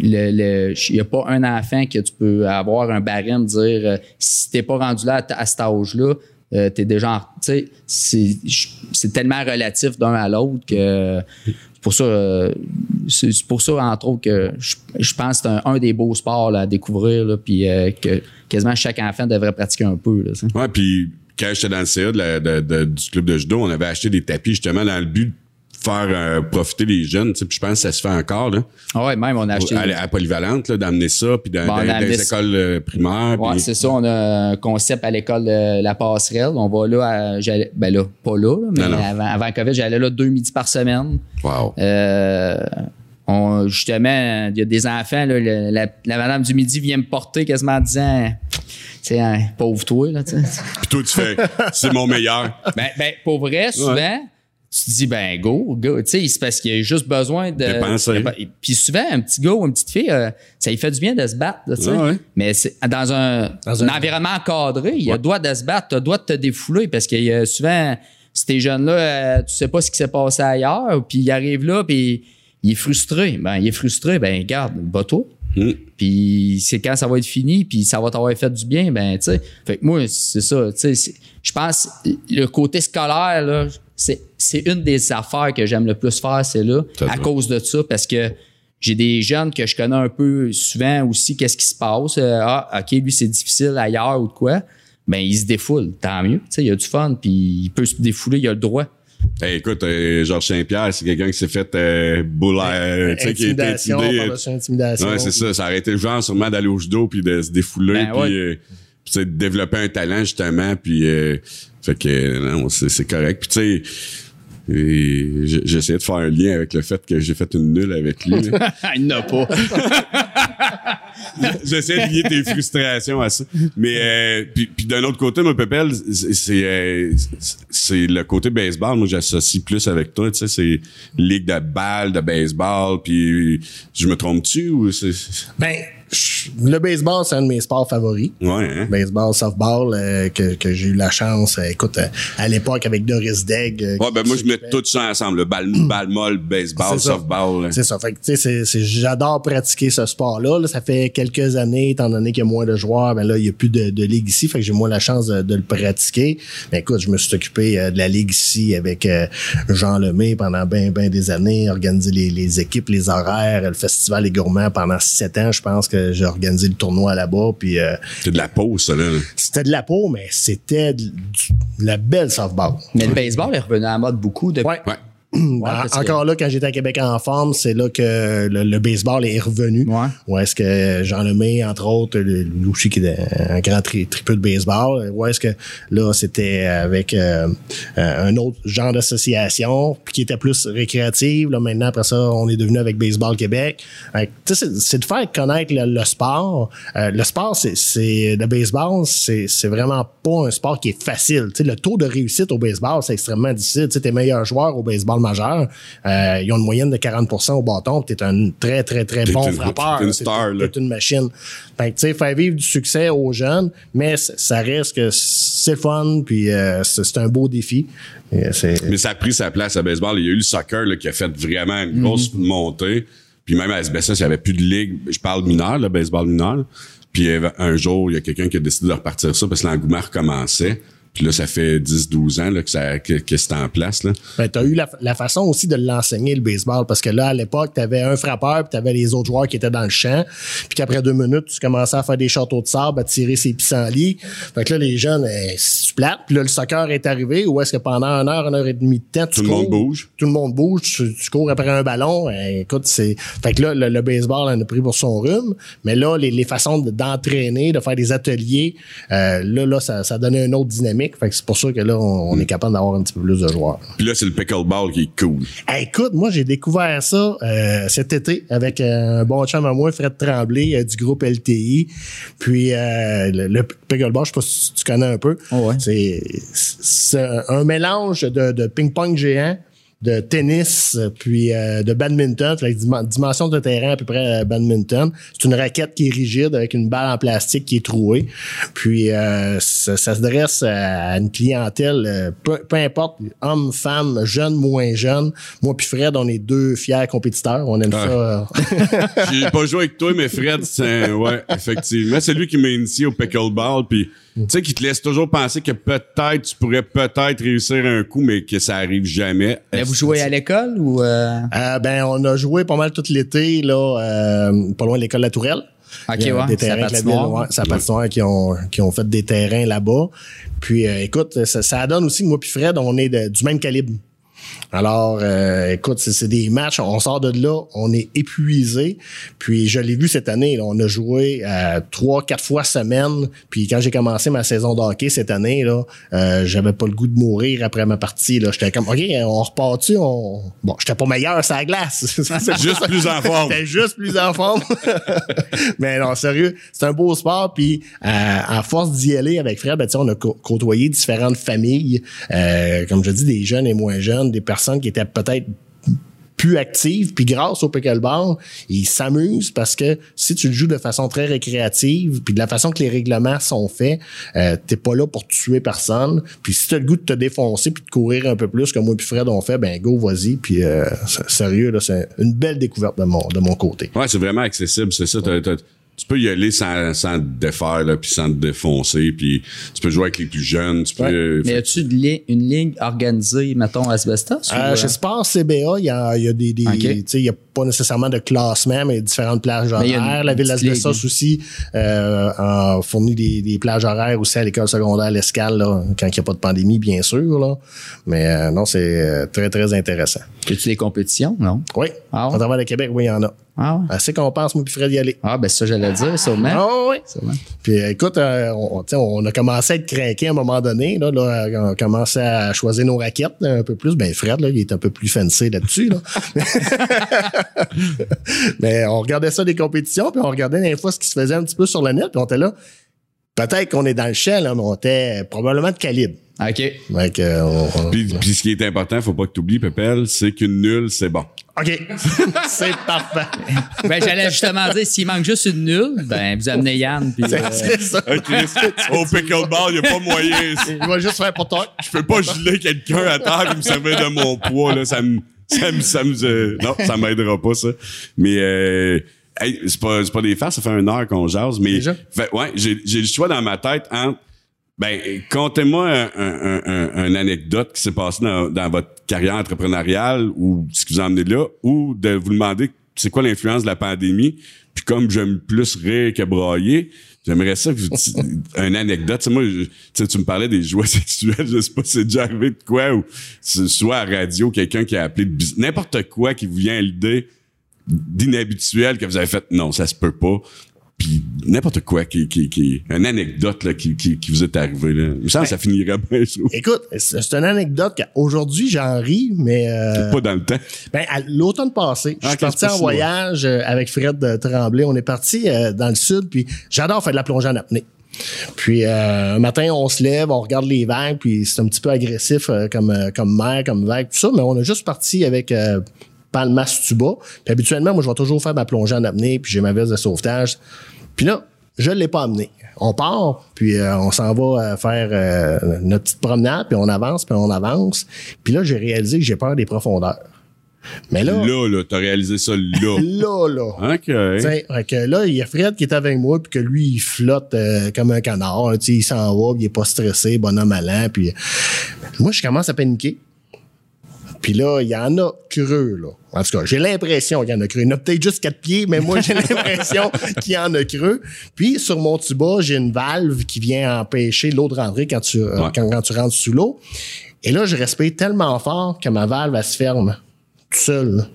il n'y a pas un enfant que tu peux avoir un barème, dire euh, si t'es pas rendu là à, à cet âge-là, euh, t'es déjà tu sais, c'est tellement relatif d'un à l'autre que pour ça euh, c'est pour ça entre autres que je, pense que c'est un, un des beaux sports à découvrir là, puis euh, que quasiment chaque enfant devrait pratiquer un peu là, sais. Ouais, puis quand j'étais dans le CA du club de judo, on avait acheté des tapis justement dans le but faire euh, profiter les jeunes. tu sais, Puis je pense que ça se fait encore là. Ah ouais, même on a acheté À, à Polyvalente, là, d'amener ça, puis dans, Bon, dans- les ça. écoles euh, primaires. Ouais, c'est ça. On a un concept à l'école de la passerelle. On va là, à- j'allais- ben là, pas là, là, mais Non, non. Avant, avant COVID, j'allais là deux midis par semaine. Wow. Euh, on, justement, il y a des enfants, là, le- la, la madame du midi vient me porter quasiment en disant, tu sais, hein, pauvre toi, là, tu sais. Puis toi, tu fais, c'est mon meilleur. ben, ben, pour vrai, souvent, tu te dis, ben, go, go. Tu sais, c'est parce qu'il y a juste besoin de. Dépenser. Puis souvent, un petit gars ou une petite fille, euh, ça lui fait du bien de se battre, tu sais. Ah ouais. Mais c'est dans un, Dans un un- environnement encadré, il a le droit de se battre, tu as le droit de te défouler parce qu'il y a souvent, ces jeunes-là, euh, tu sais pas ce qui s'est passé ailleurs, puis il arrive là, puis il est frustré. Ben, il est frustré, ben, garde, bats-toi. Hmm. Puis c'est quand ça va être fini, puis ça va t'avoir fait du bien, ben tu sais. Fait que moi, c'est ça, tu sais. Je pense le côté scolaire là, c'est c'est une des affaires que j'aime le plus faire, c'est là, à cause de ça, parce que j'ai des jeunes que je connais un peu souvent aussi, qu'est-ce qui se passe. Euh, ah, ok, lui c'est difficile ailleurs ou de quoi. Ben il se défoule, tant mieux. Tu sais, il a du fun, puis il peut se défouler, il a le droit. Hey, écoute, euh, Georges Saint-Pierre, c'est quelqu'un qui s'est fait euh, boule, euh, tu sais, qui a été Intimidation, intimidé. intimidation. Ouais, c'est ça. Ça aurait été le genre sûrement d'aller au judo puis de se défouler Ben puis ouais. euh, puis, de développer un talent justement puis euh, fait que non, c'est c'est correct. Puis tu sais et j'essayais de faire un lien avec le fait que j'ai fait une nulle avec lui. là. il n'a pas. J'essaie de lier tes frustrations à ça. Mais euh, puis, puis d'un autre côté, mon Pépel, c'est c'est, euh, c'est le côté baseball. Moi, j'associe plus avec toi. Tu sais, c'est ligue de balles, de baseball. Puis je me trompe-tu ou c'est Ben, le baseball, c'est un de mes sports favoris. ouais. Hein? Baseball, softball, euh, que, que j'ai eu la chance, euh, écoute, euh, à l'époque avec Doris Degg. Ouais, ben moi, je mets tout ça ensemble. Le balle, balle molle, baseball, softball. là. C'est ça. Fait que, tu sais, j'adore pratiquer ce sport-là. là. Ça fait quelques années, étant donné qu'il y a moins de joueurs, ben là, il y a plus de, de ligue ici. Fait que j'ai moins la chance de, de le pratiquer. Mais écoute, je me suis occupé de la ligue ici avec Jean Lemay pendant ben, ben des années, organiser les, les équipes, les horaires, le festival Les Gourmands pendant sept ans. Je pense que j'ai j'ai organisé le tournoi là-bas. Puis euh, C'est de la peau, ça, là. c'était de la peau, mais c'était de, la belle softball. Mais le baseball est revenu à la mode beaucoup depuis. Ouais. Ouais. Ben, que- encore là, quand j'étais à Québec en forme, c'est là que le, le baseball est revenu. Ouais. Où est-ce que Jean Lemay, entre autres, aussi qui est un grand tri, tripeux de baseball, où est-ce que là, c'était avec euh, euh, un autre genre d'association, puis qui était plus récréative. Là, maintenant, après ça, on est devenu avec Baseball Québec. C'est de faire connaître le, le sport. Euh, le sport, c'est- c'est le baseball, c'est c'est vraiment pas un sport qui est facile. Tu sais, le taux de réussite au baseball, c'est extrêmement difficile. Tu sais, tes meilleurs joueurs au baseball majeur, euh, ils ont une moyenne de 40% au bâton. Tu es un très, très, très bon une- frappeur. t'es une star, t'es une machine. Fait que, tu sais, faire vivre du succès aux jeunes, mais ça reste que c'est fun, puis euh, c'est un beau défi. Mais ça a pris sa place à baseball. Il y a eu le soccer là, qui a fait vraiment une grosse montée. Puis même à SBSS, il n'y avait plus de ligue. Je parle mineur, le baseball mineur. Puis avait- un jour, il y a quelqu'un qui a décidé de repartir ça parce que l'engouement recommençait. Puis là, ça fait 10-12 ans là, que, ça, que, que c'est en place. Là. Ben, tu as eu la, la façon aussi de l'enseigner, le baseball, parce que là, à l'époque, tu avais un frappeur, puis tu avais les autres joueurs qui étaient dans le champ, puis qu'après deux minutes, tu commençais à faire des châteaux de sable, à tirer ses pissenlits. Fait que là, les jeunes, eh, c'est plate. Puis là, le soccer est arrivé, où est-ce que pendant une heure, une heure et demie de temps, tu Tout le monde bouge. Tout le monde bouge, tu, tu cours après un ballon. Eh, écoute, c'est... Fait que là, le, le baseball en a pris pour son rhume, mais là, les, les façons de- d'entraîner, de faire des ateliers, euh, là, là, ça, ça donnait une autre dynamique. Fait que c'est pour ça que là, on, on est capable d'avoir un petit peu plus de joueurs. Puis là, c'est le pickleball qui est cool. Hey, écoute, moi, j'ai découvert ça euh, cet été avec un bon chum à moi, Fred Tremblay, euh, du groupe LTI. Puis, euh, le, le pickleball, je sais pas si tu connais un peu. Oh ouais. C'est c'est un, un mélange de, de ping-pong géant, de tennis, puis euh, de badminton. Dim- dimension de terrain à peu près euh, badminton. C'est une raquette qui est rigide avec une balle en plastique qui est trouée. Puis euh, ça, ça se dresse à une clientèle, euh, peu, peu importe, hommes, femmes, jeunes, moins jeunes. Moi puis Fred, on est deux fiers compétiteurs. On aime ça. euh, J'ai pas joué avec toi, mais Fred, c'est ouais, effectivement. C'est lui qui m'a initié au pickleball. Puis, tu sais, qui te laisse toujours penser que peut-être tu pourrais peut-être réussir un coup, mais que ça arrive jamais. Mais vous jouez à l'école ou. euh, Euh, ben, on a joué pas mal tout l'été, là, euh, pas loin de l'école La Tourelle. Ok, Il y a ouais, des c'est terrains que la ville, ouais, patinoire qui ont, qui ont fait des terrains là-bas. Puis, euh, écoute, ça, ça donne aussi que moi puis Fred, on est de- du même calibre. Alors, euh, écoute, c'est des matchs, on sort de là, on est épuisé. Puis je l'ai vu cette année, là, on a joué euh, trois, quatre fois semaine. Puis quand j'ai commencé ma saison de hockey cette année, là, euh, j'avais pas le goût de mourir après ma partie. Là, j'étais comme, ok, on repart-tu, on, bon, j'étais pas meilleur la glace. C'est Juste plus en forme. J'étais juste plus en forme. Mais non, sérieux, c'est un beau sport. Puis euh, à force d'y aller avec Fred, ben, on a côtoyé différentes familles, euh, comme je dis, des jeunes et moins jeunes, des personnes qui étaient peut-être plus actives, puis grâce au pickleball, ils s'amusent parce que si tu le joues de façon très récréative, puis de la façon que les règlements sont faits, euh, t'es pas là pour tuer personne. Puis si t'as le goût de te défoncer puis de courir un peu plus comme moi puis Fred on fait, ben go, vas-y. Puis euh, sérieux, là, c'est une belle découverte de mon, de mon côté. Ouais, c'est vraiment accessible, c'est ça. Tu peux y aller sans, sans te défaire, là, puis sans te défoncer, puis tu peux jouer avec les plus jeunes. Tu peux, Ouais. euh, Mais as-tu de li- une ligue organisée, mettons, à Asbestos? ou, Euh, euh, Sport CBA, il y a, il y a des. Pas nécessairement de classement, mais différentes plages horaires. La ville d'Asbestos ligue. aussi euh, a fourni des, des plages horaires aussi à l'école secondaire L'Escale, là, quand il n'y a pas de pandémie, bien sûr. Là. Mais euh, non, c'est euh, très, très intéressant. As-tu des compétitions? Non? Oui, Ah ouais? à travers le Québec, oui, il y en a. Ah, ouais? Assez qu'on pense, moi, puis Fred y aller. Ah, ben ça, j'allais dire, sûrement. Ah oui. Sûrement. Puis euh, écoute, euh, on, on a commencé à être craqué à un moment donné. Là, là, on a commencé à choisir nos raquettes là, un peu plus. Ben Fred, là, il est un peu plus fancy là-dessus. Là. Mais on regardait ça des compétitions, puis on regardait des fois ce qui se faisait un petit peu sur le net, puis on était là. Peut-être qu'on est dans le champ, là, mais on était probablement de calibre. OK. Que, euh, on- on- Puis, puis ce qui est important, faut pas que tu oublies, Pépel, c'est qu'une nulle, c'est bon. OK. C'est parfait. Ben, j'allais justement dire, s'il manque juste une nulle, ben, vous amenez Yann. Puis, euh, C'est ça. Au pickleball, il a pas moyen. Il va juste faire pour toi. Je peux pas geler quelqu'un à terre et me servir de mon poids, là. Ça me, ça me, ça me, euh, non, ça m'aidera pas, ça. Mais, euh, hey, c'est pas, c'est pas des farces, ça fait une heure qu'on jase, mais, Déjà? fait, ouais, j'ai, j'ai le choix dans ma tête entre, ben, contez-moi un, un, un, un anecdote qui s'est passé dans, dans votre carrière entrepreneuriale ou ce qui vous a là, ou de vous demander c'est quoi l'influence de la pandémie. Puis comme j'aime plus rire que brailler, j'aimerais ça que vous une anecdote. Tu sais, moi, je- tu me parlais des joies sexuelles, je sais pas c'est déjà arrivé de quoi ou soit à radio quelqu'un qui a appelé n'importe quoi qui vous vient à l'idée d'inhabituel que vous avez fait non, ça se peut pas. Puis n'importe quoi qui qui qui une anecdote là qui qui, qui vous est arrivé là. Il me semble que ça finirait bien je trouve. Écoute, c'est une anecdote qu'aujourd'hui, j'en ris, mais euh, pas dans le temps. ben, l'automne passé, je Ah, suis ok, parti en voyage euh, avec Fred euh, Tremblay. On est parti euh, dans le sud, puis j'adore faire de la plongée en apnée. Puis euh, un matin, on se lève, on regarde les vagues, puis c'est un petit peu agressif euh, comme, comme mer, comme vague, tout ça, mais on a juste parti avec euh, Palmas Tuba. Puis habituellement, moi, je vais toujours faire ma plongée en apnée, puis j'ai ma veste de sauvetage. Puis là, je ne l'ai pas amené. On part, puis euh, on s'en va euh, faire euh, notre petite promenade, puis on avance, puis on avance. Puis là, j'ai réalisé que j'ai peur des profondeurs. Mais là, Là là, t'as réalisé ça là. là, là, OK. T'sais, fait que là, il y a Fred qui est avec moi, puis que lui, il flotte euh, comme un canard. il s'en va, puis il est pas stressé, bonhomme allant. Puis moi, je commence à paniquer. Puis là, il y en a creux, là. En tout cas, j'ai l'impression qu'il y en a creux. Il y en a peut-être juste quatre pieds, mais moi, j'ai l'impression qu'il y en a creux. Puis sur mon tuba, j'ai une valve qui vient empêcher l'eau de rentrer quand tu, euh, Ouais. quand, quand tu rentres sous l'eau. Et là, je respire tellement fort que ma valve, elle se ferme tout seul. là.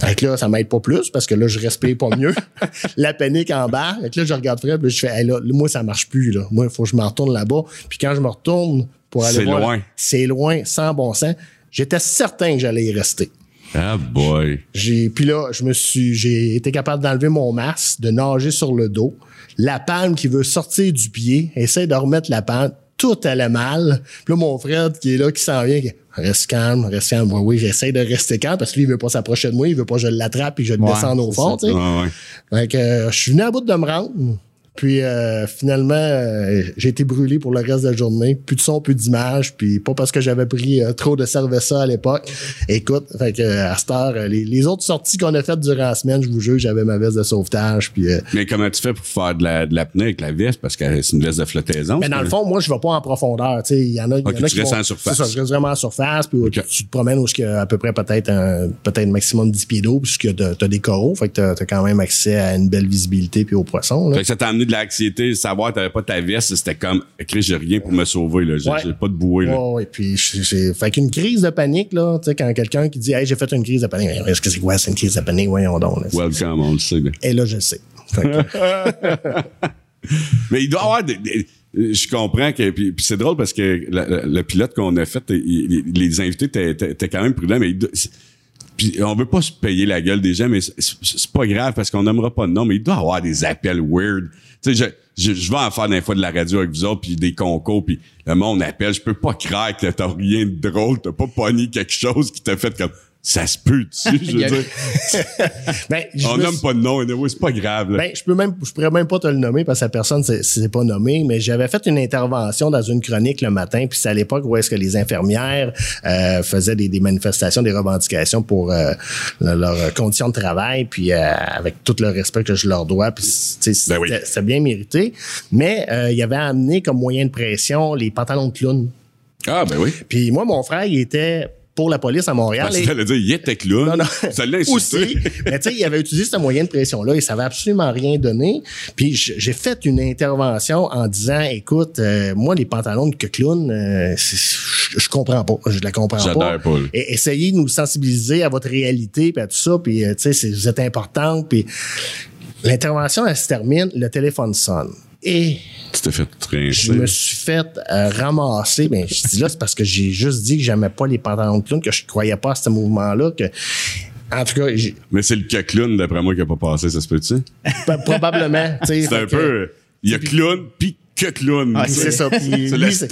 Fait que là, ça m'aide pas plus parce que là, je respire pas mieux. la panique en bas. Fait que là, je regarde Fred, puis je fais, Hey, là, moi, ça marche plus, là. Moi, il faut que je me retourne là-bas. Puis quand je me retourne pour aller C'est loin. c'est loin, sans bon sens. J'étais certain que j'allais y rester. Ah boy. J'ai, puis là, je me suis, j'ai été capable d'enlever mon masque, de nager sur le dos. La palme qui veut sortir du pied, essaie de remettre la palme. Tout allait mal. Puis là, mon frère qui est là, qui s'en vient, qui reste calme, reste calme. Oui, oui, j'essaie de rester calme parce que lui, il veut pas s'approcher de moi, il veut pas que je l'attrape et que je le Ouais, descende au fond, tu sais. Ouais, ouais. Fait que euh, je suis venu à bout de me rendre. Puis euh, finalement, euh, j'ai été brûlé pour le reste de la journée. Plus de son, plus d'image. Puis pas parce que j'avais pris euh, trop de cerveza à l'époque. Écoute, fait que, à cette heure, les, les autres sorties qu'on a faites durant la semaine, je vous jure, j'avais ma veste de sauvetage. Puis, Mais comment tu fais pour faire de la de l'apnée avec la veste? Parce que c'est une veste de flottaison? mais dans le fond, moi, je vais pas en profondeur. Il y en a, il y Ok, en a tu qui restes vont- en surface. Ça, je reste vraiment en surface. Puis tu te promènes où il y a à peu près peut-être un peut-être maximum 10 pieds d'eau, puisque tu as, des coraux. Fait que tu as, quand même accès à une belle visibilité puis aux poissons. Là. Fait que ça t'a amené de l'anxiété, savoir que t'avais pas ta veste, c'était comme, écrit, j'ai rien pour me sauver, là. J'ai Ouais. j'ai pas de bouée, là. Ouais, ouais, puis j'ai- fait qu'une crise de panique là, tu sais quand quelqu'un qui dit "Hey, j'ai fait une crise de panique." Est-ce que c'est quoi c'est une crise de panique? Voyons donc. là. Welcome, on le sait, là. Et là je le sais. Mais il doit y avoir des, des- je comprends que puis, puis c'est drôle parce que la- la- le pilote qu'on a fait, il- il- les invités étaient- étaient étaient quand même prudents, mais il puis on veut pas se payer la gueule des gens, mais c'est- pas grave parce qu'on n'aimera pas de nom, mais il doit avoir des appels weird. Tu sais, je, je, vais en faire des fois de la radio avec vous autres, puis des concours, puis le monde appelle. Je peux pas croire que t'as rien de drôle, t'as pas pogné quelque chose qui t'a fait comme ça se peut dessus, je y veux a- dire? ben, je On me nomme suis- pas de nom, anyway, c'est pas grave. là. Ben, je peux même, je pourrais même pas te le nommer parce que la personne c'est, c'est pas nommé, mais j'avais fait une intervention dans une chronique le matin, puis c'est à l'époque où est-ce que les infirmières euh, faisaient des, des manifestations, des revendications pour euh, le- leurs conditions de travail, puis euh, avec tout le respect que je leur dois, puis sais, Ben oui. bien mérité. Mais il avait amené comme moyen de pression les pantalons de clown. Ah, ben oui. Puis moi, mon frère, il était pour la police à Montréal. Parce et- dire, il était clown. non, non. Ça l'a. Aussi. Mais tu sais, il avait utilisé ce moyen de pression-là et ça avait absolument rien donné. Puis j'ai fait une intervention en disant, écoute, euh, moi, les pantalons de clown, euh, je, comprends pas. Je la comprends pas. Pas. Et essayez de nous sensibiliser à votre réalité puis à tout ça. Puis, euh, tu sais, vous êtes importante. Puis l'intervention, elle se termine, le téléphone sonne. Et Tu t'es fait traîner. je me suis fait euh, ramasser. Ben, je dis là, c'est parce que j'ai juste dit que j'aimais pas les pantalons de clown, que je croyais pas à ce mouvement-là, que en tout cas, j'ai- Mais c'est le que clown, d'après moi, qui a pas passé, ça se peut-tu? probablement. C'est un peu. Il y a clown, puis que clown. C'est ça. Puis lui, c'est-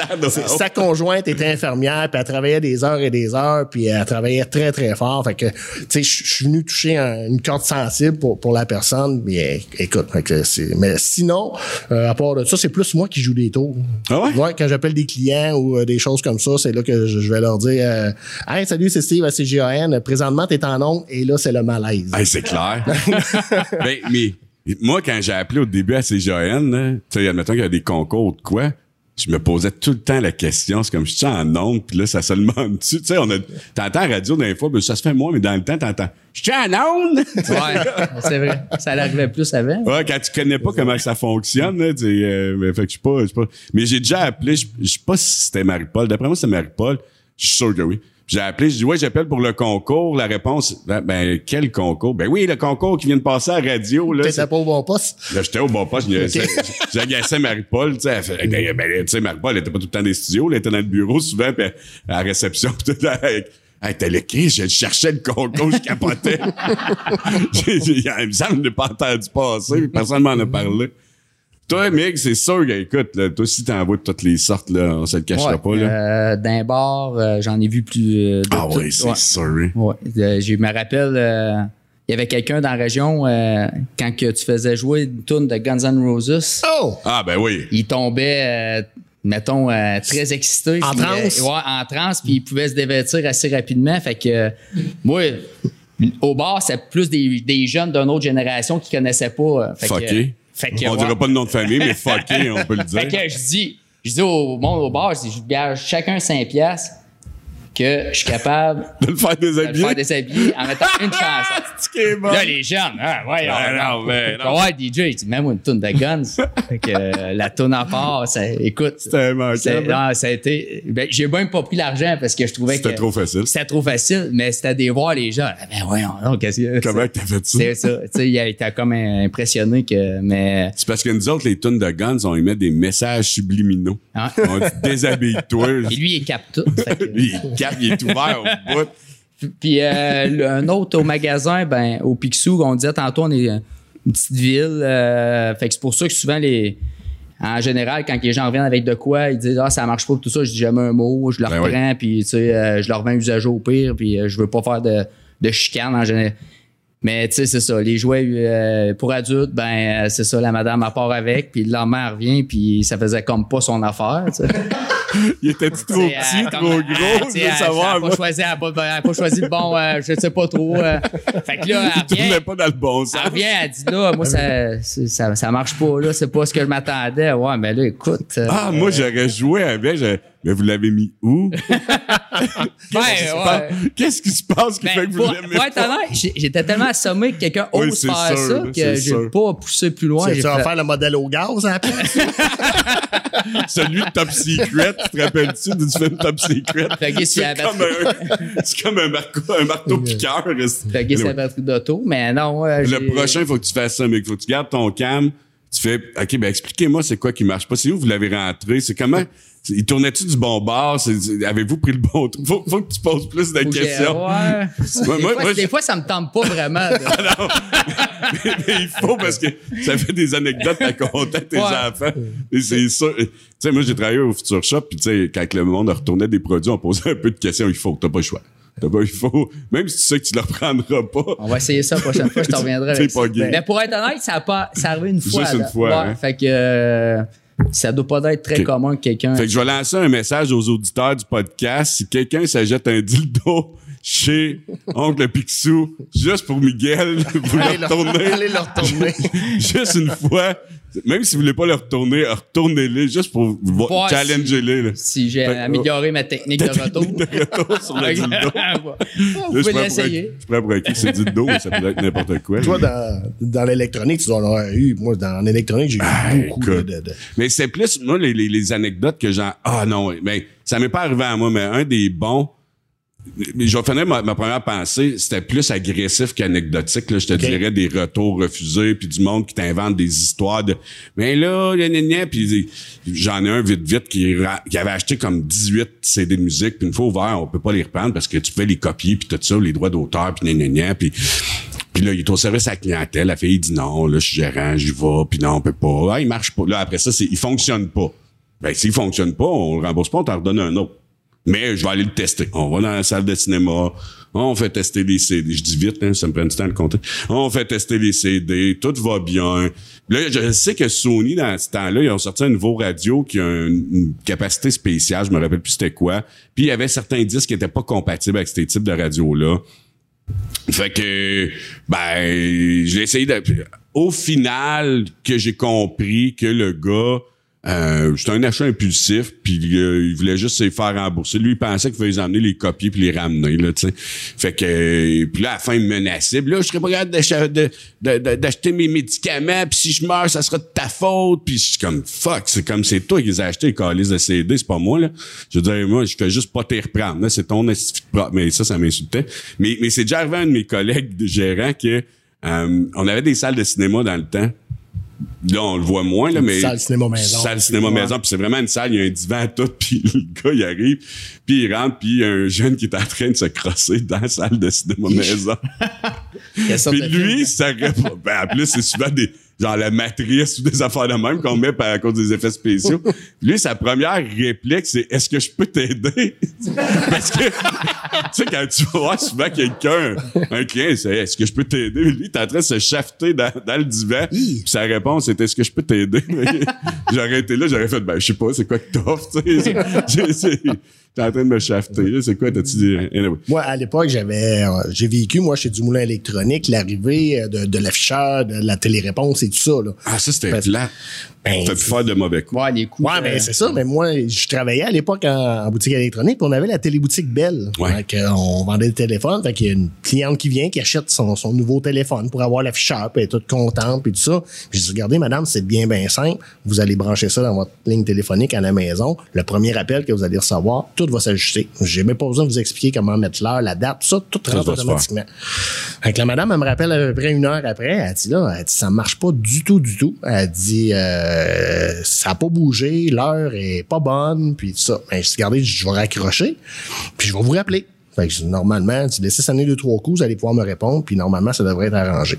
sa conjointe était infirmière, puis elle travaillait des heures et des heures, puis elle travaillait très, très fort. Fait que, tu sais, je suis venu toucher un- une corde sensible pour, pour la personne. Mais écoute, fait que c'est- mais sinon, euh, à part de ça, c'est plus moi qui joue des tours. Ah ouais? quand j'appelle des clients ou euh, des choses comme ça, c'est là que je, je vais leur dire euh, Hey, salut, c'est Steve à CGAN. Présentement, t'es en onde et là, c'est le malaise. Hey, c'est clair. ben, mais moi, quand j'ai appelé au début à CGN, tu sais, admettons qu'il y a des concours ou de quoi, je me posais tout le temps la question. C'est comme, je suis en onde, puis là, ça se demande Tu sais, on a, t'entends radio d'un fois, mais ça se fait moins, mais dans le temps, t'entends, je suis en onde! Ouais, c'est vrai. Ça l'arrivait plus avant. Ouais, quand tu connais pas comment ça fonctionne, là, tu sais, euh, mais fait que je sais pas, je sais pas. Mais j'ai déjà appelé, je je sais pas si c'était Marie-Paul. D'après moi, c'est Marie-Paul. Je suis sûr que oui. J'ai appelé, je dis ouais, j'appelle pour le concours. La réponse, ben, ben, quel concours? Ben oui, le concours qui vient de passer à la radio. Là, T'étais pas au bon poste. Là, j'étais au bon poste, j'ai- j'agaçais Marie-Paul, tu sais, ben, ben, tu sais, Marie-Paul, elle était pas tout le temps dans les studios, elle était dans le bureau souvent, puis à la réception, tout, elle, elle était là, Chris, je cherchais le concours, je capotais. Il me semble je n'ai pas entendu passer, personne m'en a parlé. Toi, Mick, c'est sûr écoute, là, toi aussi, t'en vois de toutes les sortes, là, on se le cachera Ouais, pas, là. euh, d'un bar, euh, j'en ai vu plus. euh, de ah tout- oui, c'est ouais. sûr. hein. Ouais. Euh, je me rappelle, euh, il y avait quelqu'un dans la région, euh, quand que tu faisais jouer une tune de Guns N' Roses, Oh! Ah, ben oui. il tombait, euh, mettons, euh, très excité. En transe? euh, ouais, en transe, puis il pouvait se dévêtir assez rapidement. Fait que, euh, moi, au bar, c'est plus des, des jeunes d'une autre génération qui connaissaient pas. euh, fait que-. Fait que, on ouais. dira pas le nom de famille, mais fucké, on peut le dire. Fait que je dis, je dis au monde au bar, je dis, je gage chacun 5 piastres que je suis capable De le faire de le déshabiller. faire déshabiller en mettant une chanson. Est bon. Là, les jeunes, ah, ouais, Ben non, ben non. Ouais, DJ, il dit, même une tune de Guns. fait que euh, la tune à part, ça, écoute. C'était c'est- immanquable. non, ça a été. Ben, j'ai même pas pris l'argent parce que je trouvais que. C'était trop facile. C'était trop facile, mais c'était des voir les gens. Ah, Ben voyons, non, qu'est-ce que Comment t'as fait ça? c'est ça. Tu sais, il été comme impressionné que. Mais. C'est parce que nous autres, les tunes de Guns, on y met des messages subliminaux. Ah. On dit déshabille-toi. Et lui, il capte tout. Fait que- Lui, il capte, il est ouvert au bout. Puis euh, le- un autre au magasin, ben au Picsou, on disait tantôt, on est une petite ville. euh, fait que c'est pour ça que souvent les. En général, quand les gens reviennent avec de quoi, ils disent Ah, ça marche pas, tout ça, je dis jamais un mot, je le Ben reprends, puis tu sais, euh, je leur revends usagé au pire, puis je veux pas faire de, de chicane en général. Mais tu sais, c'est ça. Les jouets euh, pour adultes, ben euh, c'est ça, la madame elle part avec, puis le lendemain elle revient, puis ça faisait comme pas son affaire. Il était trop C'est, petit, euh, trop comme, euh, gros, je veux elle- savoir. Elle pas, choisi, elle pas, elle pas choisi le bon, euh, je sais pas trop. euh. Fait que là, elle revient, pas dans le bon sens. elle revient, elle dit là, moi, ça, ça, ça marche pas, là, c'est pas ce que je m'attendais. Ouais, mais là, écoute. euh, Ah, moi, j'aurais joué avec. Mais vous l'avez mis où? ben, Qu'est-ce qui se ouais. passe- qui se passe qui Ben, fait que vous honnête, j'ai- j'étais tellement assommé que quelqu'un Oui, ose faire sûr, ça que j'ai pas poussé plus loin. Tu j'ai vas faire le modèle au gaz après? Celui de Top Secret, tu te rappelles-tu du film Top Secret? C'est comme un, c'est comme un, marco- un marteau piqueur. C'est la batterie d'auto, mais non. euh, Le prochain, il faut que tu fasses ça, mais il faut que tu gardes ton cam. Tu fais, OK, ben expliquez-moi c'est quoi qui marche pas? C'est où vous l'avez rentré? C'est comment? Il tournait-tu du bon bord? Avez-vous pris le bon truc? Faut, faut que tu poses plus de que questions. Ouais. Moi- des, moi- fois, moi, des je- fois, ça me tente pas vraiment. de- mais il faut parce que ça fait des anecdotes à compter à tes Ouais. enfants. Et c'est ça. Tu sais, moi, j'ai travaillé au Future Shop, puis tu sais, quand le monde retournait des produits, on posait un peu de questions. Il faut, t'as pas le choix. T'as pas, il faut, même si tu sais que tu le reprendras pas. On va essayer ça la prochaine fois, je te reviendrai avec pas ça. gay. Mais pour être honnête, ça a pas, ça arrivé une fois. Juste une là. fois, Ouais, hein. Fait que euh, ça doit pas être très commun que quelqu'un. Fait que je vais lancer un message aux auditeurs du podcast. Si quelqu'un s'achète un dildo chez Oncle Picsou, juste pour Miguel, vous Allez le le- retournez. allez le retourner. juste une fois. Même si vous voulez pas le retourner, retournez-les juste pour vous Voir challenger-les. Si j'ai amélioré ma technique de retour. De retour sur le dildo. Vous pouvez l'essayer. Je suis prêt pour être c'est dildo, mais ça peut être n'importe quoi. Toi, dans, dans l'électronique, tu dois en avoir eu. Moi, dans l'électronique, j'ai eu Ah, beaucoup de, écoute. de, de- Mais c'est plus, moi, les, les, les anecdotes que j'en. Ah non, ben, ça m'est pas arrivé à moi, mais un des bons. Mais je vais finir ma, ma première pensée, c'était plus agressif qu'anecdotique. Là, je te dirais des retours refusés, puis du monde qui t'invente des histoires de. Mais là, gna, gna, gna, puis j'en ai un vite vite qui, avait acheté comme 18 CD de musique, puis une fois ouvert, on peut pas les reprendre parce que tu pouvais les copier, puis tout ça, les droits d'auteur, puis gna, puis puis là, il est au service à la clientèle. La fille il dit non, là, je suis gérant, j'y vais, puis non, on peut pas. Ah, il marche pas. Là, après ça, c'est, il fonctionne pas. Ben, s'il fonctionne pas, on le rembourse pas, on t'en redonne un autre. Mais je vais aller le tester. On va dans la salle de cinéma, on fait tester les CD. Je dis vite, hein, ça me prend du temps le compter. On fait tester les CD, tout va bien. Là, je sais que Sony, dans ce temps-là, ils ont sorti un nouveau radio qui a une, capacité spéciale, je me rappelle plus c'était quoi. Puis il y avait certains disques qui étaient pas compatibles avec ces types de radios-là. Fait que, ben, j'ai essayé de... Au final, que j'ai compris que le gars Euh, c'était un achat impulsif, puis euh, il voulait juste se faire rembourser. Lui, il pensait qu'il fallait les emmener, les copier puis les ramener, là, tu sais. Fait que, euh, puis là, à la fin, il me menaçait. Là, je serais pas capable d'acheter, mes médicaments, puis si je meurs, ça sera de ta faute. Puis je suis comme, fuck, c'est comme, c'est toi qui les as achetés, les calices de CD, c'est pas moi, là. Je veux dire, moi, je fais juste pas te reprendre, là. C'est ton esti de pro- Mais ça, ça m'insultait. Mais, mais c'est déjà arrivé à un de mes collègues de gérants que, euh, on avait des salles de cinéma dans le temps. Là, on le voit moins, là, mais. salle cinéma maison. Salle cinéma maison, puis c'est vraiment une salle, il y a un divan tout, puis le gars, il arrive, puis il rentre, puis il y a un jeune qui est en train de se crosser dans la salle de cinéma maison. Puis lui, ça répond. Ben, en plus, c'est souvent des. Genre la matrice ou des affaires de même qu'on met par- à cause des effets spéciaux. Puis lui, sa première réplique, c'est Est-ce que je peux t'aider? Parce que tu sais, quand tu voir souvent quelqu'un, un client, c'est Est-ce que je peux t'aider? Lui, est en train de se shafter dans, dans le divan. Puis sa réponse c'était Est-ce que je peux t'aider? j'aurais été là, j'aurais fait Ben, je sais pas, c'est quoi que t'offres? T'es en train de me shafter. C'est quoi, t'as-tu dit? Anyway. Moi, à l'époque, j'avais, euh, j'ai vécu, moi, chez du moulin électronique, l'arrivée euh, de, de l'afficheur, de la téléréponse et tout ça, là. Ah, ça, c'était plat. Ben, T'as pu faire de mauvais coups. Ouais, les coups. Ouais, mais euh, c'est ça. Mais moi, je travaillais à l'époque en, en boutique électronique, puis on avait la téléboutique Belle. Ouais. Fait on vendait le téléphone. Fait qu'il y a une cliente qui vient, qui achète son, son nouveau téléphone pour avoir l'afficheur, puis elle est toute contente, puis tout ça. Puis je dis, regardez, madame, c'est bien, bien simple. Vous allez brancher ça dans votre ligne téléphonique à la maison. Le premier appel que vous allez recevoir, tout va s'ajuster. J'ai même pas besoin de vous expliquer comment mettre l'heure, la date, tout ça, tout Ça rentre automatiquement. Fait que la madame, elle me rappelle à peu près une heure après. Elle dit là, elle dit, ça marche pas du tout, du tout. Elle dit, euh, ça a pas bougé, l'heure est pas bonne, puis tout ça. Ben, je dis, regardez, je vais raccrocher, puis je vais vous rappeler. Fait que normalement, tu laissez sonner deux, trois coups, vous allez pouvoir me répondre, puis normalement, ça devrait être arrangé.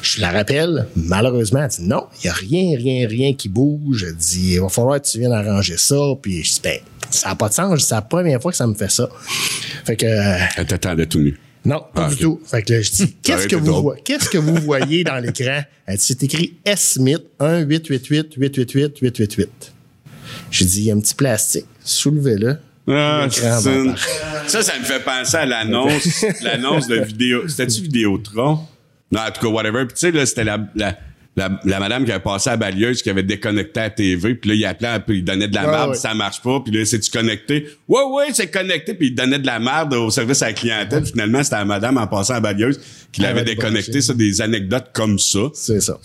Je la rappelle, malheureusement, elle dit, non, il y a rien, rien, rien qui bouge. Elle dit, il va falloir que tu viennes arranger ça, puis je dis, ben, ça n'a pas de sens, c'est la première fois que ça me fait ça. Fait que, euh, Elle t'attendait tout nu. non, pas Ah, du tout. Fait que là, je dis, qu'est-ce que vous voyez, qu'est-ce que vous voyez dans l'écran? Elle dit, c'est écrit S-Smith 1 888 888 888. J'ai dit, il y a un petit plastique. Soulevez-le. Ah, une-. Ça, ça me fait penser à l'annonce, l'annonce de vidéo. C'était-tu Vidéotron? Non, en tout cas, whatever. Puis tu sais, là, c'était la, la, la, la madame qui avait passé à la balayeuse, qui avait déconnecté la TV, puis là, il appelait, peu, il donnait de la Ouais, merde, ouais. ça marche pas, puis là, c'est-tu connecté? Ouais, ouais, c'est connecté, puis il donnait de la merde au service à la clientèle. Puis Finalement, c'était la madame en passant à la balayeuse qui l'avait avait déconnecté. Ça, des anecdotes comme ça. C'est ça.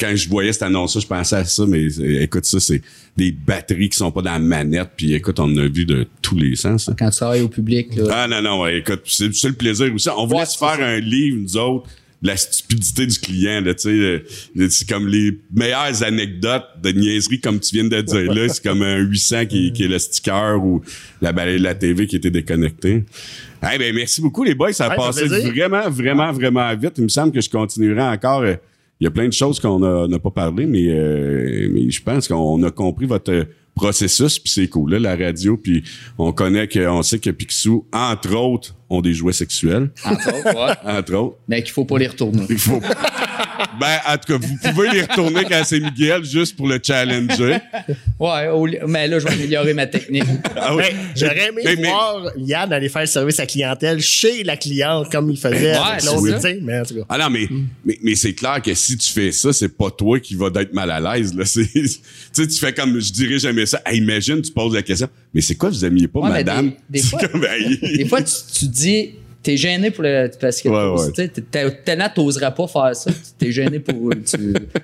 Quand je voyais cette annonce-là, je pensais à ça, mais écoute, ça, c'est des batteries qui sont pas dans la manette, puis écoute, on en a vu de tous les sens. Quand tu travailles au public, là. Ah non, non, ouais, écoute, c'est le plaisir aussi. On voulait se faire un livre, nous autres, la stupidité du client, là, tu sais. euh, C'est comme les meilleures anecdotes de niaiserie, comme tu viens de dire, là. C'est comme un 800 qui, qui est le sticker ou la balai de la TV qui était déconnectée. Eh ben, merci beaucoup, les boys. Ça a Ouais, passé vraiment, vraiment, vraiment vite. Il me semble que je continuerai encore. euh, Il y a plein de choses qu'on a- n'a pas parlé, mais, euh, mais je pense qu'on a compris votre processus, puis c'est cool, là, la radio, puis on connaît que, on sait que Picsou, entre autres, ont des jouets sexuels, Entre autres, ouais. entre autres. Mais qu'il faut pas les retourner. Il faut. Ben, en tout cas, vous pouvez les retourner quand c'est Miguel, juste pour le challenger. Ouais, au li- mais là, je vais améliorer ma technique. Ah oui. Hey, J'aurais aimé Mais- mais- voir Yann aller faire le service à clientèle chez la cliente comme il faisait Ouais, avec c'est l'autre, ça. tu sais, mais en tout cas. Ah non, mais, mais, mais c'est clair que si tu fais ça, c'est pas toi qui va d'être mal à l'aise. Là. C'est- Tu sais, tu fais comme, je dirais jamais ça. Hey, imagine, tu poses la question, mais c'est quoi, vous aimiez pas, Ouais, mais madame? des- des C'est fois- comme, hey. Des fois, tu, tu dis, t'es gêné pour le. Parce que Ouais, ouais. t'oserais pas faire ça. T'es gêné pour. Tu,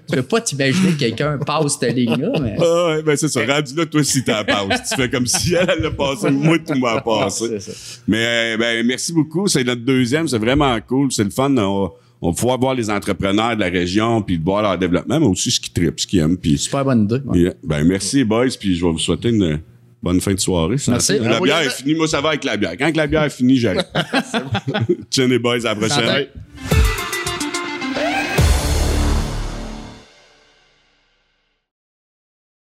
tu veux pas t'imaginer que quelqu'un passe cette ligne-là, mais. Ah ouais, ben c'est ça. Rendu là, toi, si t'en passes. tu fais comme si elle, elle l'a passé, moi, tout m'a passé. Mais euh, ben, merci beaucoup. C'est notre deuxième. C'est vraiment cool. C'est le fun. On, on va pouvoir voir les entrepreneurs de la région puis de voir leur développement, mais aussi ce qu'ils trippent, ce qu'ils aiment. Puis, Super bonne idée. ouais. Ben, merci, boys. Puis je vais vous souhaiter une bonne fin de soirée. Merci. La Ah bière est finie. Moi, ça va avec la bière. Quand la bière est finie, j'arrive. Tiens, les boys. À la prochaine.